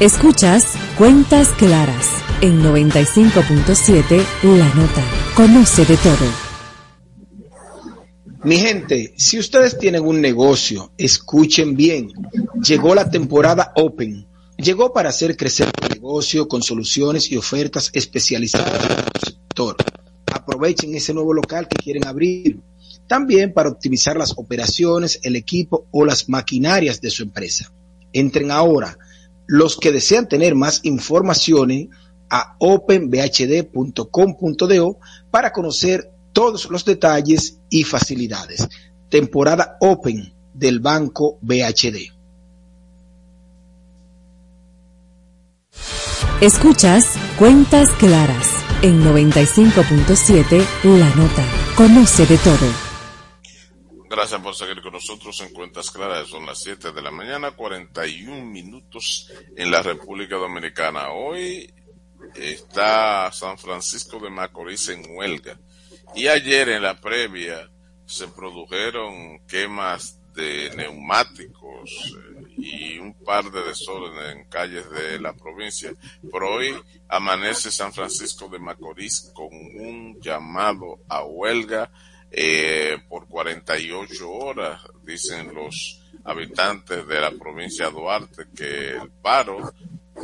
Escuchas Cuentas Claras en 95.7 La Nota. Conoce de todo. Mi gente, si ustedes tienen un negocio, escuchen bien. Llegó la temporada Open. Llegó para hacer crecer tu negocio con soluciones y ofertas especializadas en tu sector. Aprovechen ese nuevo local que quieren abrir. También para optimizar las operaciones, el equipo o las maquinarias de su empresa. Entren ahora. Los que desean tener más información a openbhd.com.do para conocer todos los detalles y facilidades. Temporada Open del Banco BHD. Escuchas Cuentas Claras en 95.7 La Nota. Conoce de todo. Gracias por seguir con nosotros en Cuentas Claras. Son las 7 de la mañana, 41 minutos en la República Dominicana. Hoy está San Francisco de Macorís en huelga. Y ayer en la previa se produjeron quemas de neumáticos eh, y un par de desórdenes en calles de la provincia. Pero hoy amanece San Francisco de Macorís con un llamado a huelga eh, por 48 horas, dicen los habitantes de la provincia de Duarte, que el paro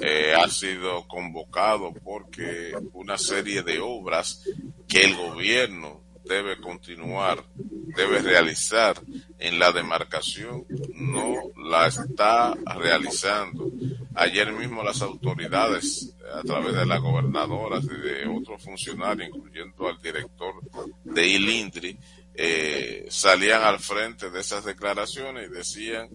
eh, ha sido convocado porque una serie de obras que el gobierno debe continuar, debe realizar en la demarcación, no la está realizando. Ayer mismo las autoridades, a través de las gobernadoras y de otros funcionarios, incluyendo al director de Ilindri, eh, salían al frente de esas declaraciones y decían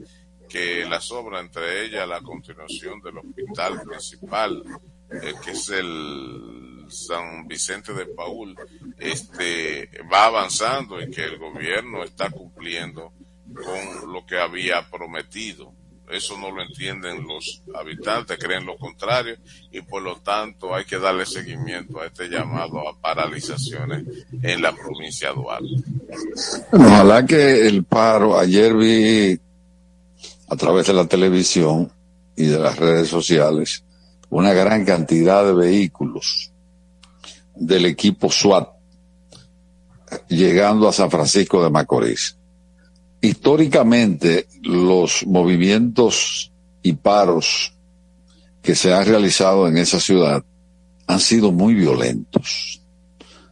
que las obras, entre ellas la continuación del hospital principal, eh, que es el San Vicente de Paul, este, va avanzando y que el gobierno está cumpliendo con lo que había prometido. Eso no lo entienden los habitantes, creen lo contrario y por lo tanto hay que darle seguimiento a este llamado a paralizaciones en la provincia de Duarte. ojalá que el paro, ayer vi a través de la televisión y de las redes sociales una gran cantidad de vehículos del equipo SWAT llegando a San Francisco de Macorís. Históricamente, los movimientos y paros que se han realizado en esa ciudad han sido muy violentos.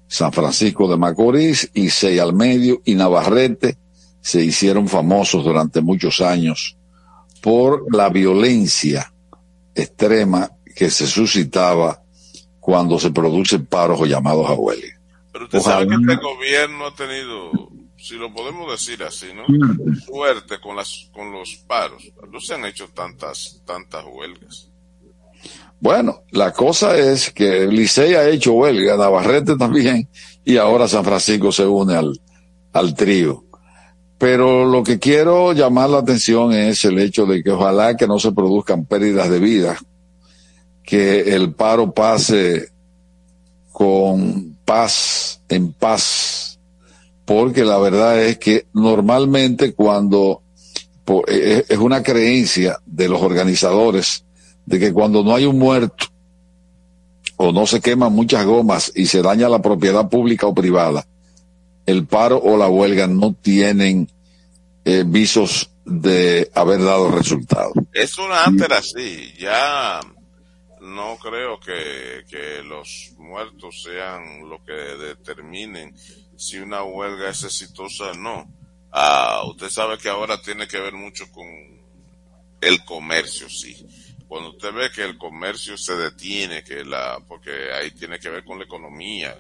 San Francisco de Macorís y Sey al Medio y Navarrete se hicieron famosos durante muchos años por la violencia extrema que se suscitaba cuando se producen paros o llamados a huelga. Pero usted sabe que este gobierno ha tenido, si lo podemos decir así, ¿no? Suerte con las con los paros. No se han hecho tantas tantas huelgas. Bueno, la cosa es que Licey ha hecho huelga, Navarrete también, y ahora San Francisco se une al, al trío. Pero lo que quiero llamar la atención es el hecho de que ojalá que no se produzcan pérdidas de vida, que el paro pase con paz, en paz, porque la verdad es que normalmente cuando e, es una creencia de los organizadores de que cuando no hay un muerto o no se queman muchas gomas y se daña la propiedad pública o privada, el paro o la huelga no tienen eh, visos de haber dado resultado. Eso antes era así, ya no creo que, que los muertos sean lo que determinen si una huelga es exitosa o no. Ah, usted sabe que ahora tiene que ver mucho con el comercio, sí. Cuando usted ve que el comercio se detiene, que la, porque ahí tiene que ver con la economía,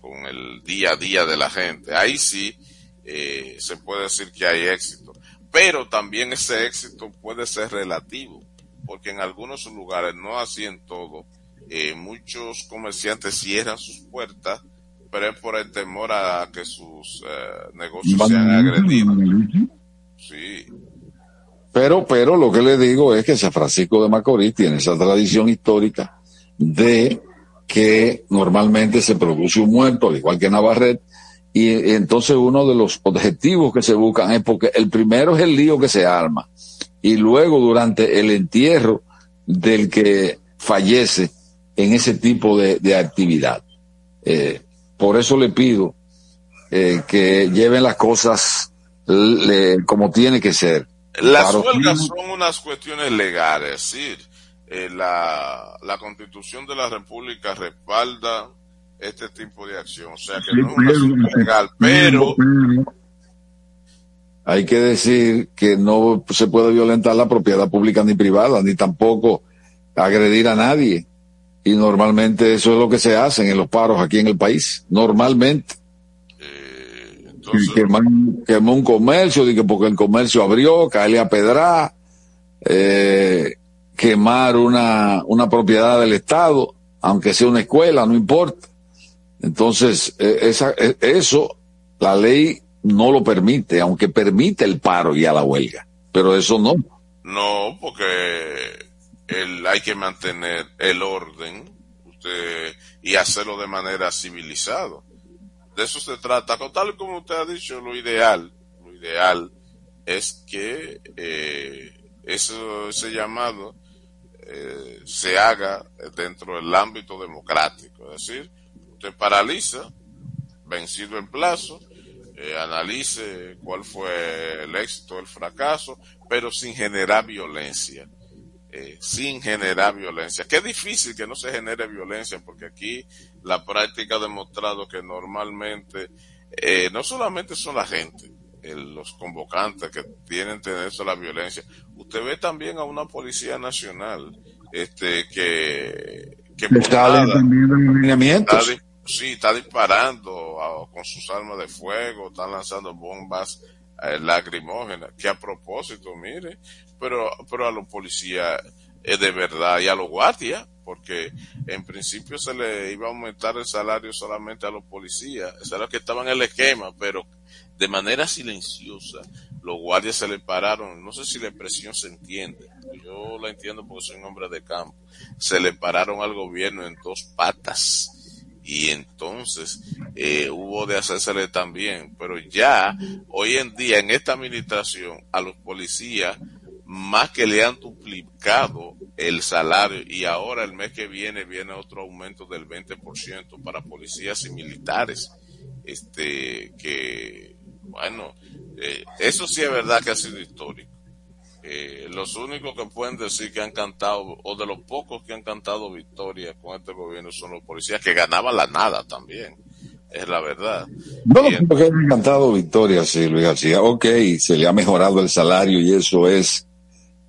con el día a día de la gente, ahí sí eh, se puede decir que hay éxito. Pero también ese éxito puede ser relativo, porque en algunos lugares, no así en todo, eh, muchos comerciantes cierran sus puertas, pero es por el temor a que sus eh, negocios sean agredidos. Sí. Pero, pero lo que le digo es que San Francisco de Macorís tiene esa tradición histórica de que normalmente se produce un muerto, al igual que Navarrete, y entonces uno de los objetivos que se buscan es porque el primero es el lío que se arma, y luego durante el entierro del que fallece en ese tipo de, actividad. Eh, por eso le pido eh, que lleven las cosas como tiene que ser. Las huelgas son unas cuestiones legales, es decir, eh, la, la constitución de la república respalda este tipo de acción, o sea que no es una legal, pero hay que decir que no se puede violentar la propiedad pública ni privada, ni tampoco agredir a nadie. Y normalmente eso es lo que se hace en los paros aquí en el país, normalmente. Eh, quemó, un comercio, porque el comercio abrió, caerle a pedra, eh, quemar una, una propiedad del Estado, aunque sea una escuela, no importa. Entonces, eh, esa, eh, eso, la ley no lo permite, aunque permite el paro y a la huelga, pero eso no. No, porque el, hay que mantener el orden usted, y hacerlo de manera civilizada. De eso se trata. Tal como usted ha dicho, lo ideal, lo ideal es que eh, eso, ese llamado eh, se haga dentro del ámbito democrático. Es decir, usted paraliza, vencido el plazo, eh, analice cuál fue el éxito, el fracaso, pero sin generar violencia. Eh, sin generar violencia. Qué difícil que no se genere violencia, porque aquí la práctica ha demostrado que normalmente no solamente son la gente, los convocantes que tienen tendencia a la violencia. Usted ve también a una policía nacional, este, que, que está, sí, está disparando con sus armas de fuego, están lanzando bombas eh, lacrimógenas, que a propósito, mire, pero, pero a los policías es de verdad y a los guardias, porque en principio se le iba a aumentar el salario solamente a los policías, eso era que estaban en el esquema, pero de manera silenciosa los guardias se le pararon, no sé si la expresión se entiende, yo la entiendo porque soy un hombre de campo, se le pararon al gobierno en dos patas y entonces eh, hubo de hacérsele también, pero ya hoy en día en esta administración a los policías más que le han duplicado el salario y ahora el mes que viene viene otro aumento del 20% para policías y militares. Este, que, bueno, eh, eso sí es verdad que ha sido histórico. Eh, los únicos que pueden decir que han cantado, o de los pocos que han cantado victoria con este gobierno son los policías que ganaban la nada también. Es la verdad. No, que han cantado victoria, sí, Luis García. Ok, se le ha mejorado el salario y eso es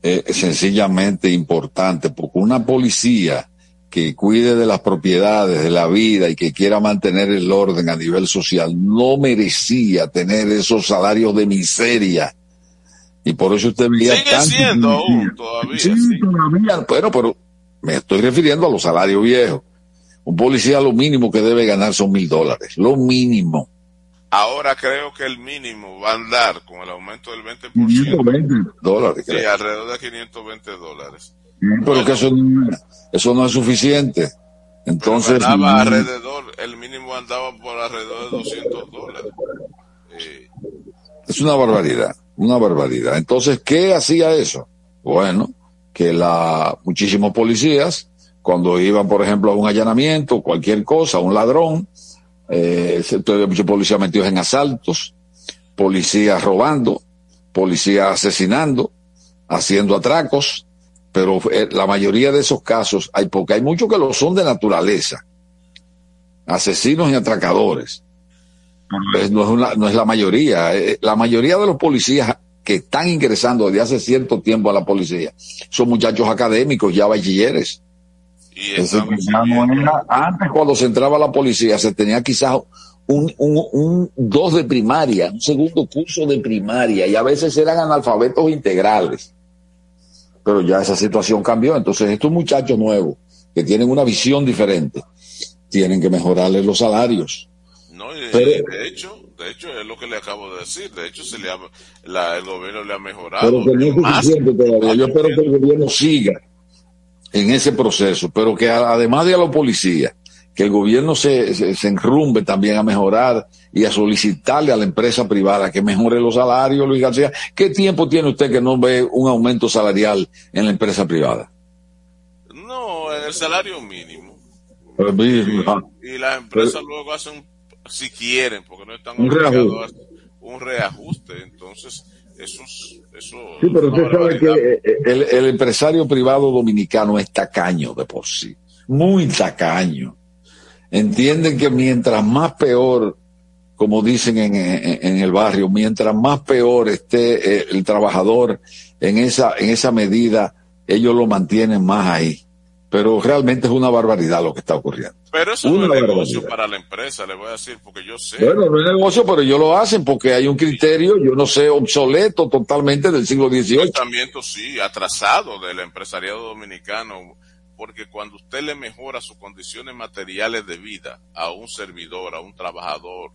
eh, sencillamente importante, porque una policía que cuide de las propiedades, de la vida y que quiera mantener el orden a nivel social, no merecía tener esos salarios de miseria. Y por eso usted veía Sigue siendo aún, todavía. Sí, todavía, pero, pero me estoy refiriendo a los salarios viejos. Un policía lo mínimo que debe ganar son mil dólares, lo mínimo. Ahora creo que el mínimo va a andar con el aumento del 20%. 520 dólares. Sí, alrededor de 520 dólares. Pero que eso, eso no es suficiente. Entonces. Andaba alrededor, el mínimo andaba por alrededor de 200 dólares. Eh, es una barbaridad, una barbaridad. Entonces, ¿qué hacía eso? Bueno, que la, muchísimos policías, cuando iban, por ejemplo, a un allanamiento, cualquier cosa, un ladrón, eh, muchos policías metidos en asaltos, policías robando, policías asesinando, haciendo atracos, pero eh, la mayoría de esos casos hay porque hay muchos que lo son de naturaleza, asesinos y atracadores. No, es no es la mayoría. Eh, la mayoría de los policías que están ingresando desde hace cierto tiempo a la policía son muchachos académicos, ya bachilleres antes cuando se entraba a la policía se tenía quizás un, un, un, dos de primaria, un segundo curso de primaria y a veces eran analfabetos integrales. Pero ya esa situación cambió. Entonces estos muchachos nuevos que tienen una visión diferente, tienen que mejorarles los salarios. No, y de, de hecho, de hecho es lo que le acabo de decir. De hecho, se le ha, la, el gobierno le ha mejorado. Pero que no es suficiente todavía. Yo espero que el gobierno siga en ese proceso, pero que además de a los policías, que el gobierno se, se, se, enrumbe también a mejorar y a solicitarle a la empresa privada que mejore los salarios, Luis García. ¿Qué tiempo tiene usted que no ve un aumento salarial en la empresa privada? No, en el salario mínimo. Pero, y, y las empresas luego hacen, si quieren, porque no están un reajuste. un reajuste. Entonces, eso, eso sí, pero usted sabe que el, el empresario privado dominicano es tacaño de por sí, muy tacaño entienden que mientras más peor, como dicen en, en, en el barrio, mientras más peor esté eh, el trabajador en esa, en esa medida, ellos lo mantienen más ahí. Pero realmente es una barbaridad lo que está ocurriendo. Pero eso una no es negocio para la empresa, le voy a decir, porque yo sé. Bueno, no es negocio, pero ellos lo hacen porque hay un criterio, yo no sé, obsoleto totalmente del siglo XVIII. Pensamiento, sí, atrasado del empresariado dominicano porque cuando usted le mejora sus condiciones materiales de vida a un servidor, a un trabajador,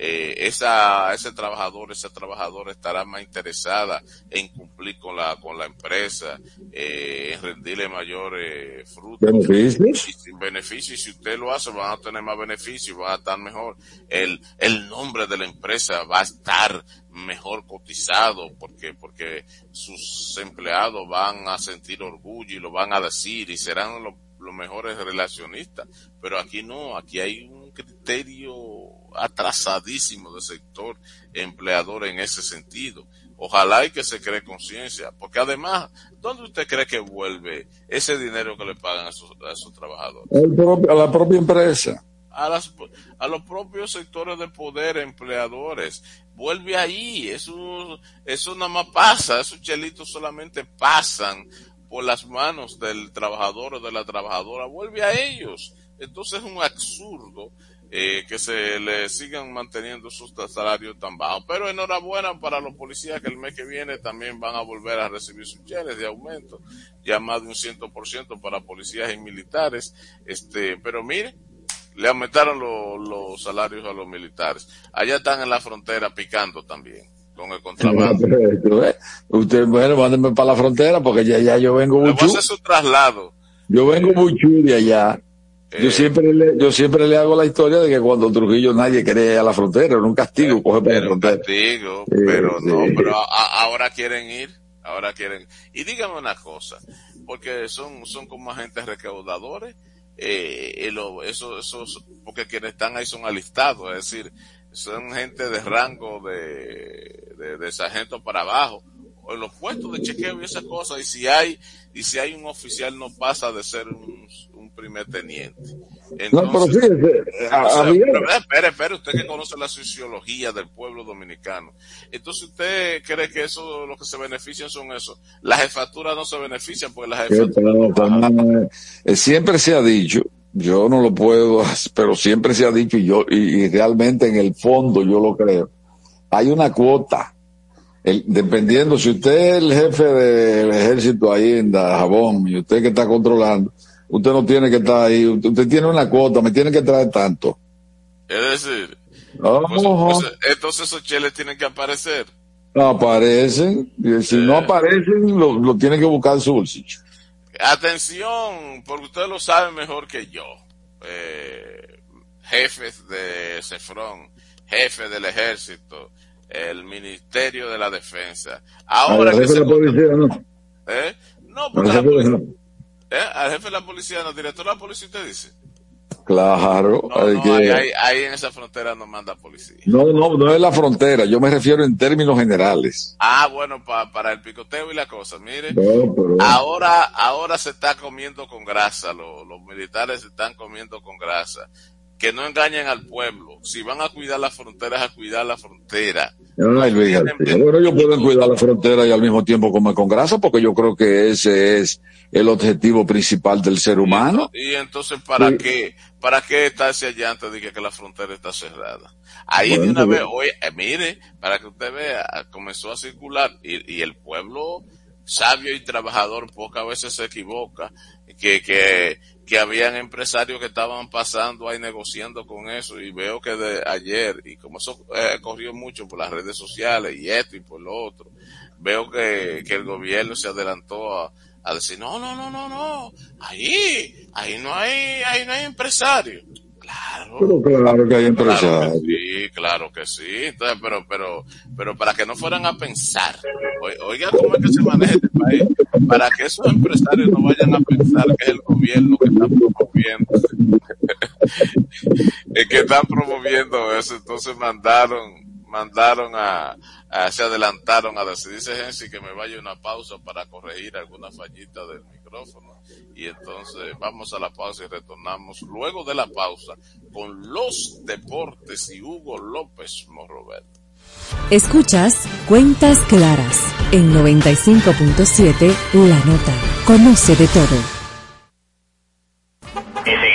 eh, esa, ese trabajador, esa trabajadora estará más interesada en cumplir con la, con la empresa, eh, en rendirle mayor eh, fruto. ¿Beneficios? Y sin beneficio, y si usted lo hace, van a tener más beneficios, van a estar mejor. El, el nombre de la empresa va a estar mejor cotizado porque porque sus empleados van a sentir orgullo y lo van a decir y serán los, los mejores relacionistas pero aquí no aquí hay un criterio atrasadísimo del sector empleador en ese sentido ojalá y que se cree conciencia porque además ¿dónde usted cree que vuelve ese dinero que le pagan a esos, a esos trabajadores? a la propia empresa a, las, a los propios sectores de poder, empleadores. Vuelve ahí, eso, eso nada más pasa, esos chelitos solamente pasan por las manos del trabajador o de la trabajadora, vuelve a ellos. Entonces es un absurdo eh, que se le sigan manteniendo sus salarios tan bajos. Pero enhorabuena para los policías que el mes que viene también van a volver a recibir sus cheles de aumento, ya más de un ciento por ciento para policías y militares. Este, pero mire, le aumentaron lo, los salarios a los militares. Allá están en la frontera picando también con el contrabando. Usted, bueno, mándenme para la frontera porque ya, ya yo vengo mucho. hacer su traslado. Yo vengo mucho de allá. Eh, yo siempre le, yo siempre le hago la historia de que cuando Trujillo nadie quería ir a la frontera, era un castigo, coge para la frontera. castigo, pero no, pero a, ahora quieren ir, ahora quieren. Y dígame una cosa, porque son, son como agentes recaudadores, eh, lo, eso, esos, porque quienes están ahí son alistados, es decir, son gente de rango de, de, de sargento para abajo, o en los puestos de chequeo y esas cosas, y si hay, y si hay un oficial no pasa de ser un primer teniente. Entonces, no, pero fíjese, pero, espere, espere, usted que conoce la sociología del pueblo dominicano. Entonces usted cree que eso, lo que se benefician son eso. Las jefaturas no se benefician porque las jefaturas no no, eh, Siempre se ha dicho, yo no lo puedo, pero siempre se ha dicho y yo, y, y realmente en el fondo yo lo creo. Hay una cuota el, dependiendo, si usted es el jefe del ejército ahí en Dajabón y usted que está controlando, usted no tiene que estar ahí, usted, tiene una cuota, me tiene que traer tanto. Es decir, oh, pues, pues, entonces esos cheles tienen que aparecer. No aparecen, y si eh, no aparecen, lo, lo tienen que buscar en su bolsillo. Atención, porque usted lo sabe mejor que yo. Eh, jefes de Cefrón, jefe del ejército, el Ministerio de la Defensa. Ahora que se... la policía, ¿no? ¿Eh? No, porque la policía... ¿Eh? Al jefe de la policía, no, director de la policía, usted dice. Claro. No, hay no, que... ahí, ahí, ahí, en esa frontera no manda policía. No, no, no es la frontera. Yo me refiero en términos generales. Ah, bueno, pa, para el picoteo y la cosa. Mire, no, pero... ahora, ahora se está comiendo con grasa. Los, los militares se están comiendo con grasa que no engañen al pueblo. Si van a cuidar las fronteras, a cuidar la frontera. Ay, Luis, bueno, ellos pueden cuidar la frontera y al mismo tiempo comer con grasa, porque yo creo que ese es el objetivo principal del ser humano. Y, entonces, ¿para sí. qué? ¿Para qué estarse allá antes de que, que la frontera está cerrada? Ahí bueno, de una vez, oye, eh, mire, para que usted vea, comenzó a circular y, y el pueblo sabio y trabajador pocas veces se equivoca, que, que, que habían empresarios que estaban pasando ahí negociando con eso y veo que de ayer, y como eso eh, corrió mucho por las redes sociales y esto y por lo otro, veo que, que el gobierno se adelantó a, a decir, no, no, no, no, no, ahí, ahí no hay, ahí no hay empresarios. Claro. Pero claro que hay empresarios. sí, claro que sí. Entonces, pero, pero, pero para que no fueran a pensar, oiga cómo es que se maneja este país, para que esos empresarios no vayan a pensar que es el gobierno que está promoviendo, que están promoviendo eso, entonces mandaron, mandaron a, se adelantaron a decir, dice Gensi que me vaya una pausa para corregir alguna fallita del micrófono. Y entonces vamos a la pausa y retornamos luego de la pausa con los deportes y Hugo López Morrobet. Escuchas Cuentas Claras en 95.7 La Nota. Conoce de todo.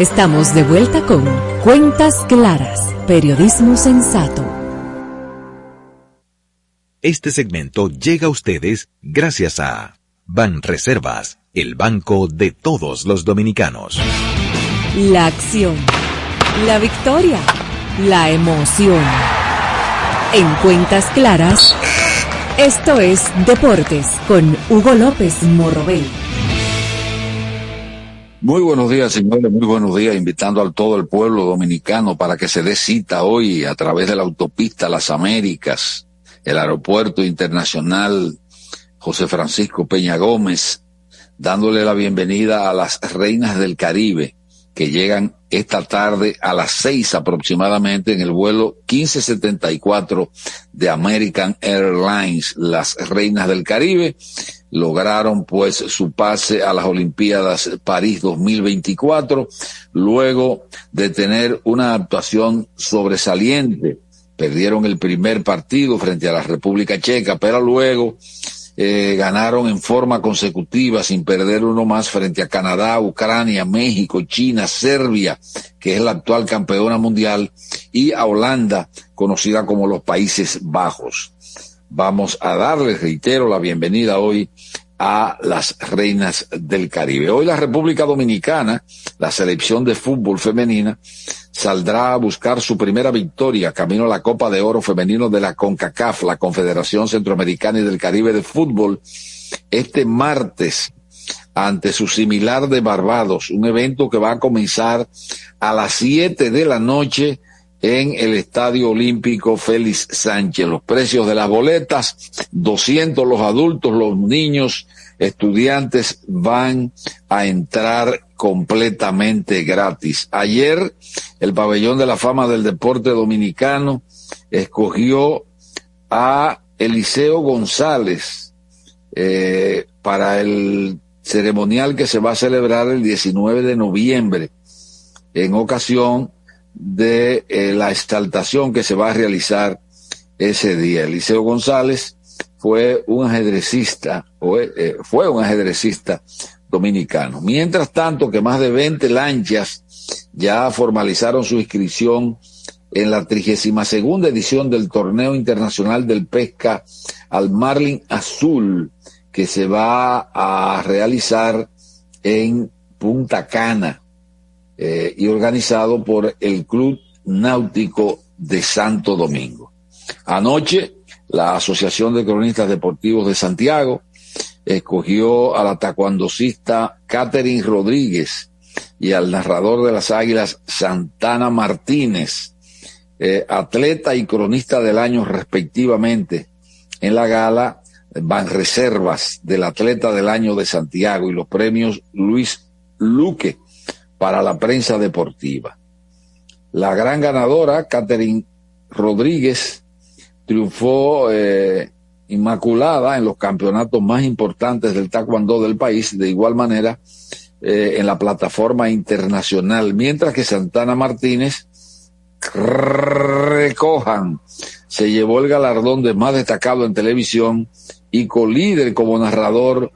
Estamos de vuelta con Cuentas Claras, Periodismo Sensato. Este segmento llega a ustedes gracias a Ban Reservas, el banco de todos los dominicanos. La acción, la victoria, la emoción. En Cuentas Claras, esto es Deportes con Hugo López Morrobel. Muy buenos días, señores, muy buenos días, invitando a todo el pueblo dominicano para que se dé cita hoy a través de la autopista Las Américas, el aeropuerto internacional José Francisco Peña Gómez, dándole la bienvenida a las reinas del Caribe que llegan esta tarde a las seis aproximadamente en el vuelo 1574 de American Airlines, las reinas del Caribe lograron pues su pase a las Olimpiadas París 2024, luego de tener una actuación sobresaliente. Perdieron el primer partido frente a la República Checa, pero luego eh, ganaron en forma consecutiva sin perder uno más frente a Canadá, Ucrania, México, China, Serbia, que es la actual campeona mundial, y a Holanda, conocida como los Países Bajos vamos a darles, reitero, la bienvenida hoy a las reinas del Caribe. Hoy la República Dominicana, la selección de fútbol femenina, saldrá a buscar su primera victoria camino a la Copa de Oro femenino de la CONCACAF, la Confederación Centroamericana y del Caribe de Fútbol, este martes ante su similar de Barbados, un evento que va a comenzar a las siete de la noche en el Estadio Olímpico Félix Sánchez. Los precios de las boletas, 200 los adultos, los niños, estudiantes van a entrar completamente gratis. Ayer el pabellón de la fama del deporte dominicano escogió a Eliseo González eh, para el ceremonial que se va a celebrar el 19 de noviembre en ocasión de eh, la exaltación que se va a realizar ese día. Eliseo González fue un ajedrecista, o, eh, fue un ajedrecista dominicano. Mientras tanto que más de 20 lanchas ya formalizaron su inscripción en la 32 segunda edición del Torneo Internacional del Pesca al Marlin Azul, que se va a realizar en Punta Cana, eh, y organizado por el Club Náutico de Santo Domingo. Anoche, la Asociación de Cronistas Deportivos de Santiago escogió a la tacuandocista Catherine Rodríguez y al narrador de las Águilas, Santana Martínez, eh, atleta y cronista del año respectivamente en la gala Van Reservas del atleta del año de Santiago y los premios Luis Luque para la prensa deportiva. La gran ganadora, Catherine Rodríguez, triunfó eh, inmaculada en los campeonatos más importantes del taekwondo del país, de igual manera eh, en la plataforma internacional, mientras que Santana Martínez recojan se llevó el galardón de más destacado en televisión y colíder como narrador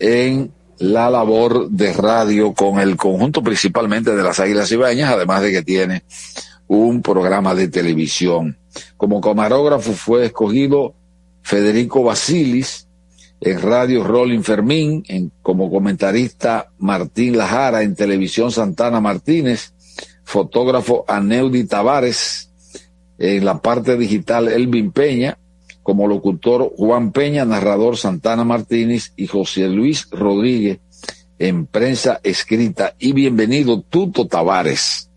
en la labor de radio con el conjunto principalmente de las Águilas Ibañas, además de que tiene un programa de televisión. Como camarógrafo fue escogido Federico Basilis, en radio Rolling Fermín, en, como comentarista Martín Lajara, en televisión Santana Martínez, fotógrafo Aneudi Tavares, en la parte digital Elvin Peña, como locutor Juan Peña, narrador Santana Martínez y José Luis Rodríguez en prensa escrita. Y bienvenido Tuto Tavares.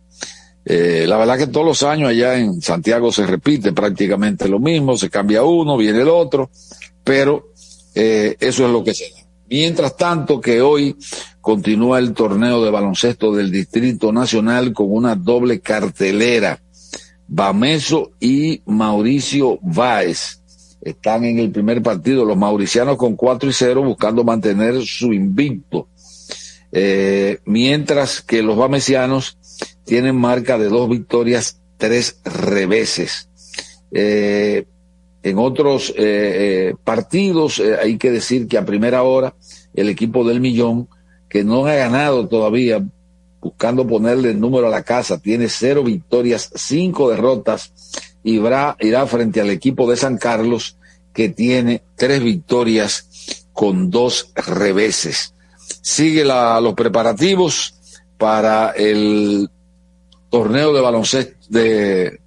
Eh, la verdad que todos los años allá en Santiago se repite prácticamente lo mismo, se cambia uno, viene el otro, pero eh, eso es lo que se da. Mientras tanto que hoy continúa el torneo de baloncesto del Distrito Nacional con una doble cartelera. Bameso y Mauricio Váez están en el primer partido, los mauricianos con 4 y 0 buscando mantener su invicto, eh, mientras que los bamesianos tienen marca de dos victorias, tres reveses. Eh, en otros eh, partidos hay que decir que a primera hora el equipo del millón, que no ha ganado todavía, buscando ponerle el número a la casa, tiene cero victorias, cinco derrotas irá, irá frente al equipo de San Carlos que tiene tres victorias con dos reveses. Sigue la, los preparativos para el torneo de baloncesto de,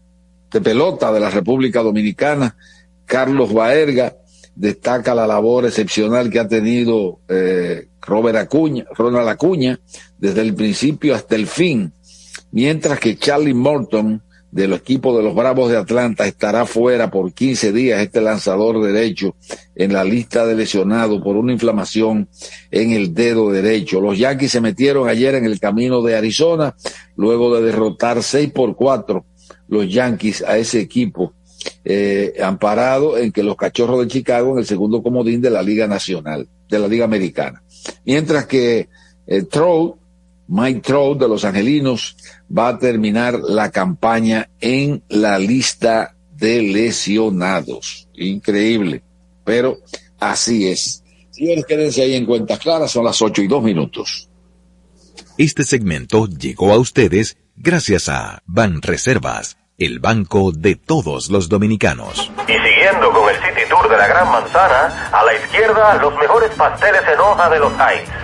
pelota de la República Dominicana. Carlos Baerga destaca la labor excepcional que ha tenido eh, Robert Acuña, Ronald Acuña desde el principio hasta el fin, mientras que Charlie Morton del equipo de los Bravos de Atlanta estará fuera por 15 días este lanzador derecho en la lista de lesionados por una inflamación en el dedo derecho. Los Yankees se metieron ayer en el camino de Arizona luego de derrotar 6 por 4 los Yankees a ese equipo eh, amparado en que los Cachorros de Chicago en el segundo comodín de la Liga Nacional, de la Liga Americana. Mientras que eh, Trout Mike Trout de los Angelinos va a terminar la campaña en la lista de lesionados. Increíble, pero así es. Señores, quédense ahí en cuentas claras, son las ocho y dos minutos. Este segmento llegó a ustedes gracias a Ban Reservas, el banco de todos los dominicanos. Y siguiendo con el City Tour de la Gran Manzana, a la izquierda los mejores pasteles en hoja de los Heights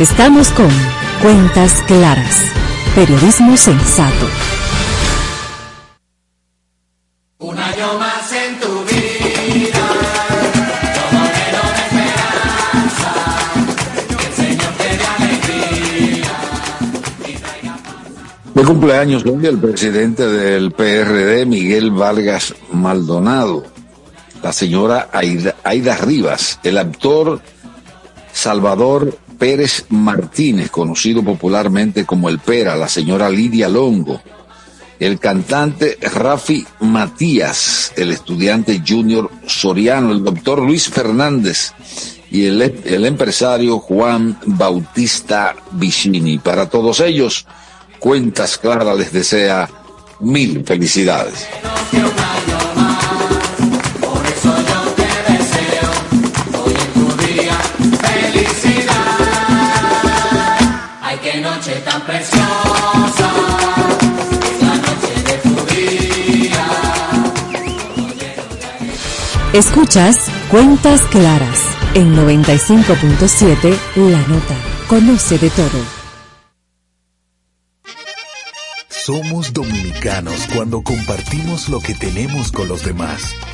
Estamos con Cuentas Claras, periodismo sensato. Un año más en tu vida, como de esperanza, que el Señor te dé alegría. De cumpleaños hoy el presidente del PRD, Miguel Vargas Maldonado, la señora Aida, Aida Rivas, el actor Salvador Pérez Martínez, conocido popularmente como el Pera, la señora Lidia Longo, el cantante Rafi Matías, el estudiante Junior Soriano, el doctor Luis Fernández y el, empresario Juan Bautista Vicini. Para todos ellos, Cuentas Claras les desea mil felicidades. Escuchas Cuentas Claras en 95.7 La Nota. Conoce de todo. Somos dominicanos cuando compartimos lo que tenemos con los demás,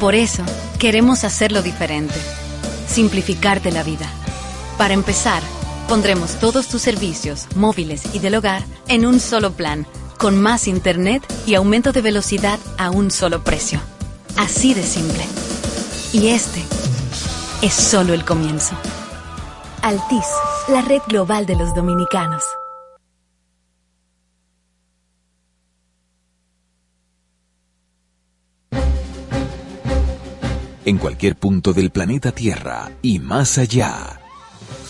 Por eso, queremos hacerlo diferente. Simplificarte la vida. Para empezar, pondremos todos tus servicios, móviles y del hogar, en un solo plan, con más internet y aumento de velocidad a un solo precio. Así de simple. Y este es solo el comienzo. Altis, la red global de los dominicanos. En cualquier punto del planeta Tierra y más allá.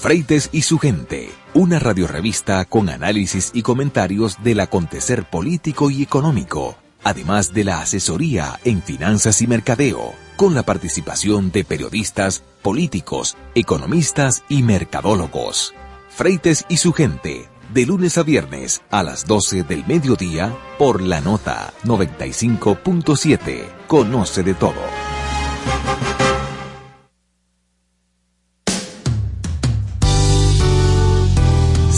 Freites y su gente, una radiorevista con análisis y comentarios del acontecer político y económico, además de la asesoría en finanzas y mercadeo, con la participación de periodistas, políticos, economistas y mercadólogos. Freites y su gente, de lunes a viernes a las 12 del mediodía por la nota 95.7. Conoce de todo.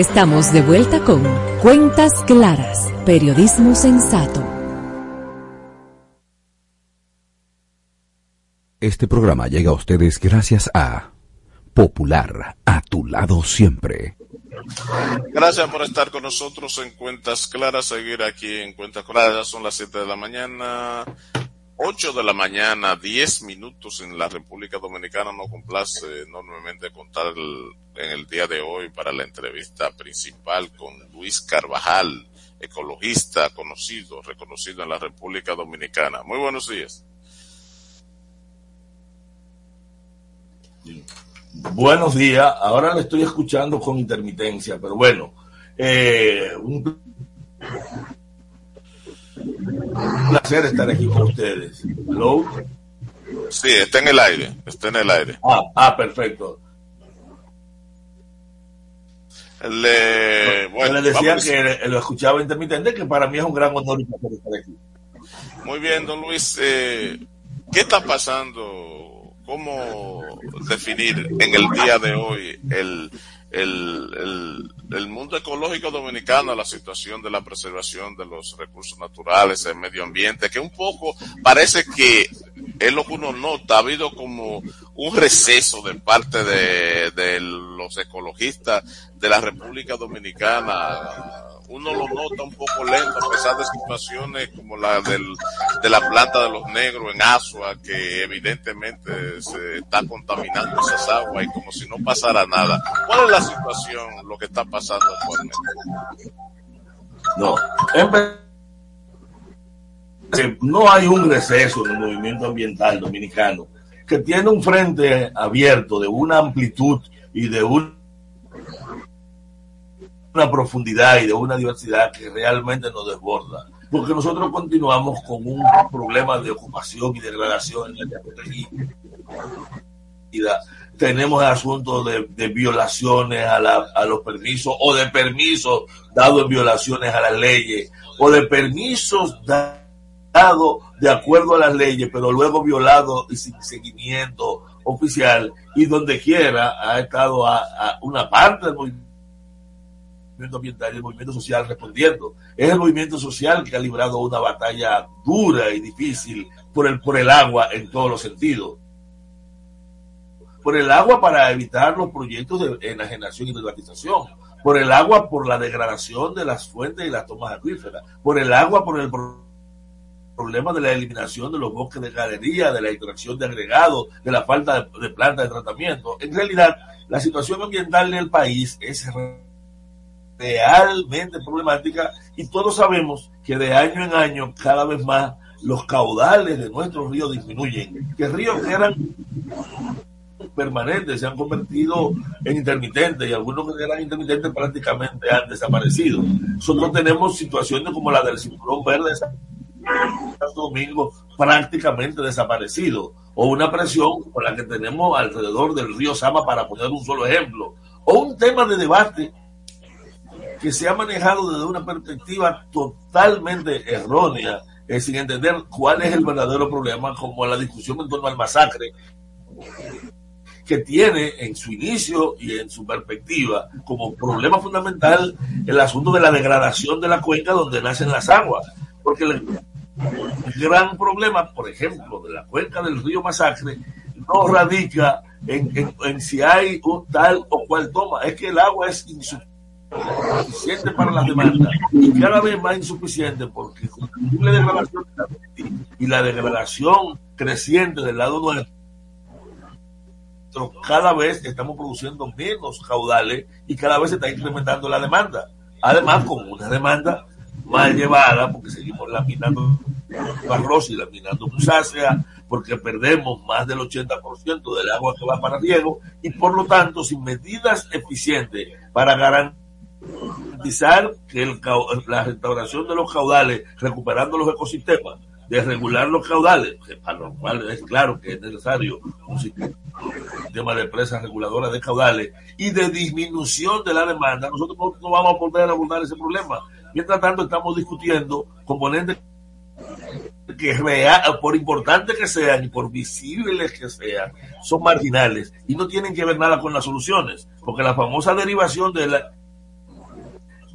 Estamos de vuelta con Cuentas Claras, Periodismo Sensato. Este programa llega a ustedes gracias a Popular, a tu lado siempre. Gracias por estar con nosotros en Cuentas Claras, seguir aquí en Cuentas Claras, son las 7 de la mañana, 8 de la mañana, 10 minutos en la República Dominicana. Nos complace enormemente contar el- en el día de hoy para la entrevista principal con Luis Carvajal, ecologista conocido, reconocido en la República Dominicana. Muy buenos días. Buenos días, ahora le estoy escuchando con intermitencia, pero bueno, eh, un placer estar aquí con ustedes. Hello. Sí, está en el aire, está en el aire. Ah, ah, perfecto. Le, bueno, le decía vamos- que lo escuchaba intermitente, que para mí es un gran honor estar aquí. Muy bien, don Luis, eh, ¿qué está pasando? ¿Cómo definir en el día de hoy el, el, el, mundo ecológico dominicano, la situación de la preservación de los recursos naturales, el medio ambiente, que un poco parece que es lo que uno nota, ha habido como un receso de parte de, de los ecologistas de la República Dominicana. Uno lo nota un poco lento a pesar de situaciones como la del, de la planta de los negros en Asua, que evidentemente se está contaminando esas aguas y como si no pasara nada. ¿Cuál es la situación, lo que está pasando actualmente? No, no hay un receso en el movimiento ambiental dominicano que tiene un frente abierto de una amplitud y de un- una profundidad y de una diversidad que realmente nos desborda. Porque nosotros continuamos con un problema de ocupación y degradación en el área protegida. Tenemos asuntos de, de violaciones a, la- a los permisos o de permisos dados en violaciones a las leyes o de permisos da- dados de acuerdo a las leyes, pero luego violados y sin seguimiento oficial y donde quiera ha estado a, a una parte del movimiento ambiental y el movimiento social respondiendo. Es el movimiento social que ha librado una batalla dura y difícil por el, por el agua en todos los sentidos. Por el agua para evitar los proyectos de enajenación y privatización. Por el agua por la degradación de las fuentes y las tomas acuíferas. Por el agua por el pro- problema de la eliminación de los bosques de galería, de la extracción de agregados, de la falta de, de plantas de tratamiento. En realidad, la situación ambiental del país es realmente problemática y todos sabemos que de año en año cada vez más los caudales de nuestros ríos disminuyen, que ríos que eran permanentes se han convertido en intermitentes y algunos que eran intermitentes prácticamente han desaparecido. Nosotros tenemos situaciones como la del cinturón verde de Santo Domingo prácticamente desaparecido o una presión con la que tenemos alrededor del río Sama para poner un solo ejemplo o un tema de debate que se ha manejado desde una perspectiva totalmente errónea, eh, sin entender cuál es el verdadero problema, como la discusión en torno al masacre, que tiene en su inicio y en su perspectiva como problema fundamental el asunto de la degradación de la cuenca donde nacen las aguas. Porque el gran problema, por ejemplo, de la cuenca del río Masacre, no radica en, en- en si hay un tal o cual toma, es que el agua es insuficiente para las demandas y cada vez más insuficiente porque con la degradación y la degradación creciente del lado nuestro cada vez estamos produciendo menos caudales y cada vez se está incrementando la demanda. Además, con una demanda mal llevada, porque seguimos laminando arroz y laminando musácea, porque perdemos más del 80% del agua que va para riego y por lo tanto, sin medidas eficientes para garantizar que el la restauración de los caudales, recuperando los ecosistemas, de regular los caudales, para lo cual es claro que es necesario un sistema tema de empresas reguladoras de caudales y de disminución de la demanda, nosotros no, vamos a poder abordar ese problema. Mientras tanto, estamos discutiendo componentes que por importantes que sean y por visibles que sean, son marginales y no tienen que ver nada con las soluciones, porque la famosa derivación de la,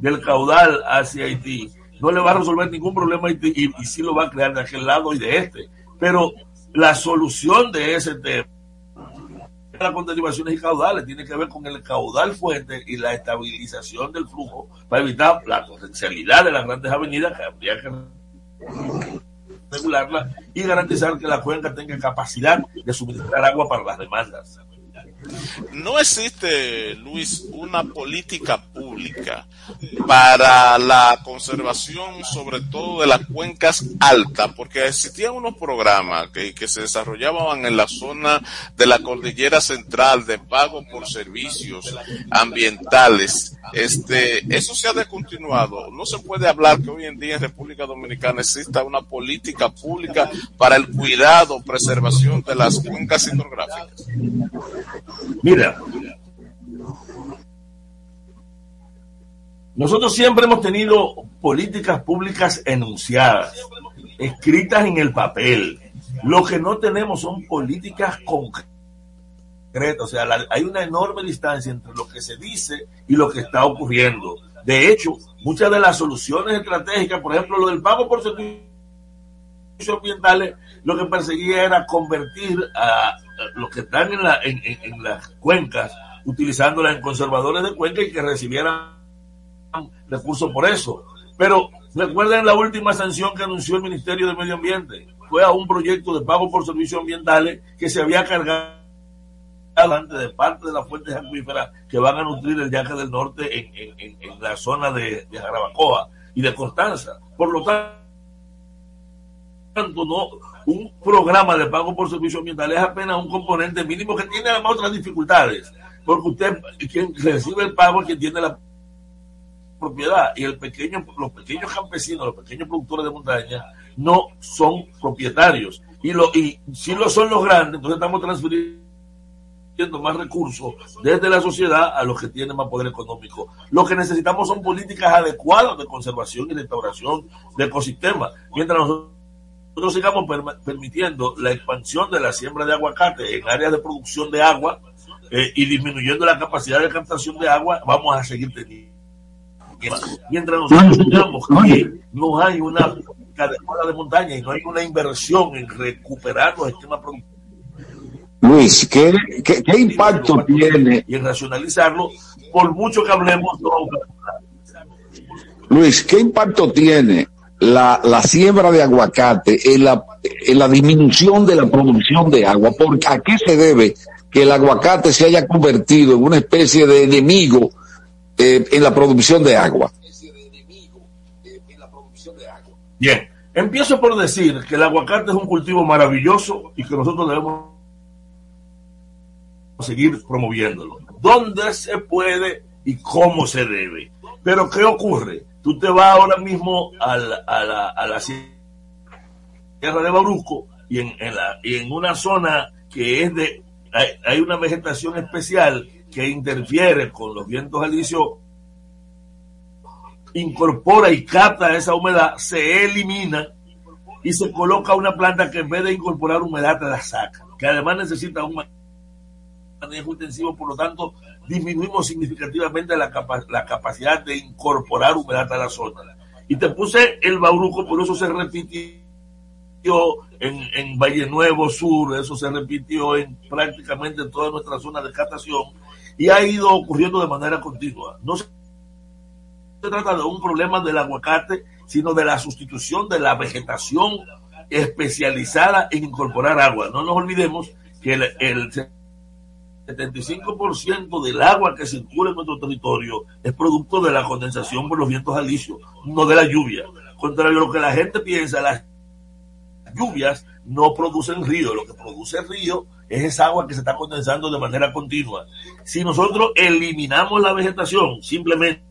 del caudal hacia Haití no le va a resolver ningún problema a Haití y, sí lo va a crear de aquel lado y de este. Pero la solución de ese tema la con derivaciones y caudales, tiene que ver con el caudal fuente y la estabilización del flujo para evitar la torrencialidad de las grandes avenidas que habría que regularla y garantizar que la cuenca tenga capacidad de suministrar agua para las demandas. No existe, Luis, una política pública para la conservación, sobre todo de las cuencas altas, porque existían unos programas que, se desarrollaban en la zona de la cordillera central de pago por servicios ambientales. Este, eso se ha descontinuado. No se puede hablar que hoy en día en República Dominicana exista una política pública para el cuidado, preservación de las cuencas hidrográficas. Mira, nosotros siempre hemos tenido políticas públicas enunciadas, escritas en el papel. Lo que no tenemos son políticas concretas. O sea, hay una enorme distancia entre lo que se dice y lo que está ocurriendo. De hecho, muchas de las soluciones estratégicas, por ejemplo, lo del pago por servicios ambientales, lo que perseguía era convertir a, los que están en, la- en- en- en las cuencas, utilizándolas en conservadores de cuenca y que recibieran recursos por eso. Pero recuerden la última sanción que anunció el Ministerio de Medio Ambiente. Fue a un proyecto de pago por servicios ambientales que se había cargado antes de parte de las fuentes acuíferas que van a nutrir el Yaque del Norte en la zona de, de Jarabacoa y de Constanza. Por lo tanto, no, un programa de pago por servicios ambientales es apenas un componente mínimo que tiene además otras dificultades, porque usted, quien recibe el pago es quien tiene la propiedad y el pequeño, los pequeños campesinos, los pequeños productores de montaña no son propietarios y lo y si lo son los grandes, entonces estamos transfiriendo más recursos desde la sociedad a los que tienen más poder económico. Lo que necesitamos son políticas adecuadas de conservación y restauración de ecosistemas. Mientras nosotros sigamos permitiendo la expansión de la siembra de aguacate en áreas de producción de agua eh, y disminuyendo la capacidad de captación de agua, vamos a seguir teniendo. Mientras nosotros tengamos que no hay una de montaña y no hay una inversión en recuperar los esquemas productivos. Luis, ¿qué, qué, qué impacto tiene, y en racionalizarlo, por mucho que hablemos, no Luis, qué impacto tiene la, la siembra de aguacate en la, en la disminución de la producción de agua? Porque ¿A qué se debe que el aguacate se haya convertido en una especie de enemigo eh, en la producción de agua? Bien, empiezo por decir que el aguacate es un cultivo maravilloso y que nosotros debemos seguir promoviéndolo. ¿Dónde se puede y cómo se debe? Pero ¿qué ocurre? Tú te vas ahora mismo a la, a la, a la sierra de Bauruco y en, en la, y en una zona que es de... Hay, hay una vegetación especial que interfiere con los vientos alisios incorpora y capta esa humedad, se elimina y se coloca una planta que en vez de incorporar humedad te la saca, que además necesita un manejo intensivo, por lo tanto disminuimos significativamente la, capa la capacidad de incorporar humedad a la zona. Y te puse el bauruco, por eso se repitió en, en Valle Nuevo Sur, eso se repitió en prácticamente toda nuestra zona de captación y ha ido ocurriendo de manera continua. No se trata de un problema del aguacate, sino de la sustitución de la vegetación especializada en incorporar agua. No nos olvidemos que el 75% del agua que circula en nuestro territorio es producto de la condensación por los vientos alisios, no de la lluvia. Contrario a lo que la gente piensa, las lluvias no producen río, lo que produce río es esa agua que se está condensando de manera continua. Si nosotros eliminamos la vegetación, simplemente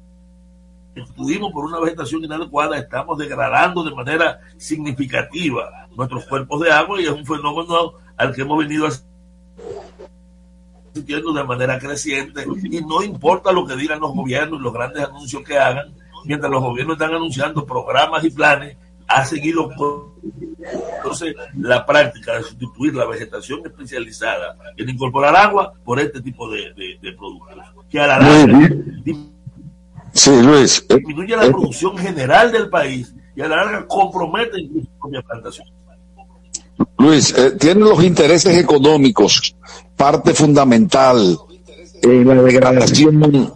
sustituimos por una vegetación inadecuada, estamos degradando de manera significativa nuestros cuerpos de agua y es un fenómeno al que hemos venido asistiendo de manera creciente y no importa lo que digan los gobiernos y los grandes anuncios que hagan, mientras los gobiernos están anunciando programas y planes, ha seguido entonces la práctica de sustituir la vegetación especializada en incorporar agua por este tipo de, de, de productos que a la larga Sí, Luis. disminuye la producción general del país y a la larga compromete incluso su propia plantación. Luis, eh, tienen los intereses económicos parte fundamental en la degradación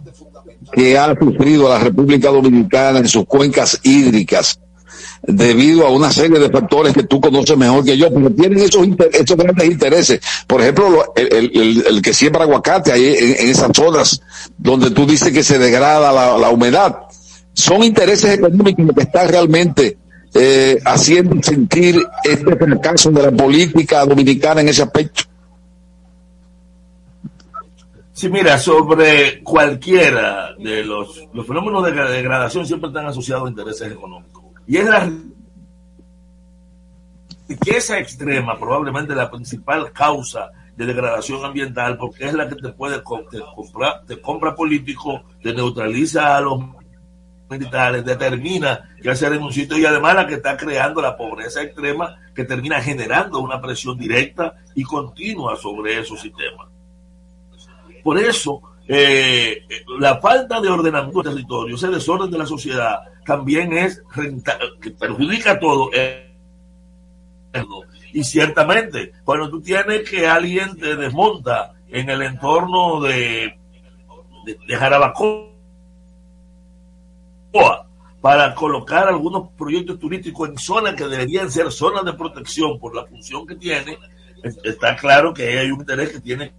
que ha sufrido la República Dominicana en sus cuencas hídricas debido a una serie de factores que tú conoces mejor que yo, pero tienen esos, inter- grandes intereses. Por ejemplo, lo- el, el- el- que siembra aguacate ahí en, en esas zonas donde tú dices que se degrada la, la humedad. Son intereses económicos que están realmente eh, haciendo sentir este fracaso de la política dominicana en ese aspecto. Sí, mira, sobre cualquiera de los, los fenómenos de gra- degradación siempre están asociados a intereses económicos. Y es la riqueza extrema, probablemente la principal causa de degradación ambiental, porque es la que te puede te comprar, te compra político, te neutraliza a los militares, determina qué hacer en un sitio y además la que está creando la pobreza extrema que termina generando una presión directa y continua sobre esos sistemas. Por eso, eh, la falta de ordenamiento del territorio, ese desorden de la sociedad, también es renta- que perjudica todo. eh, y ciertamente, cuando tú tienes que alguien te desmonta en el entorno de, de, de para colocar algunos proyectos turísticos en zonas que deberían ser zonas de protección por la función que tiene, es- está claro que hay un interés que tiene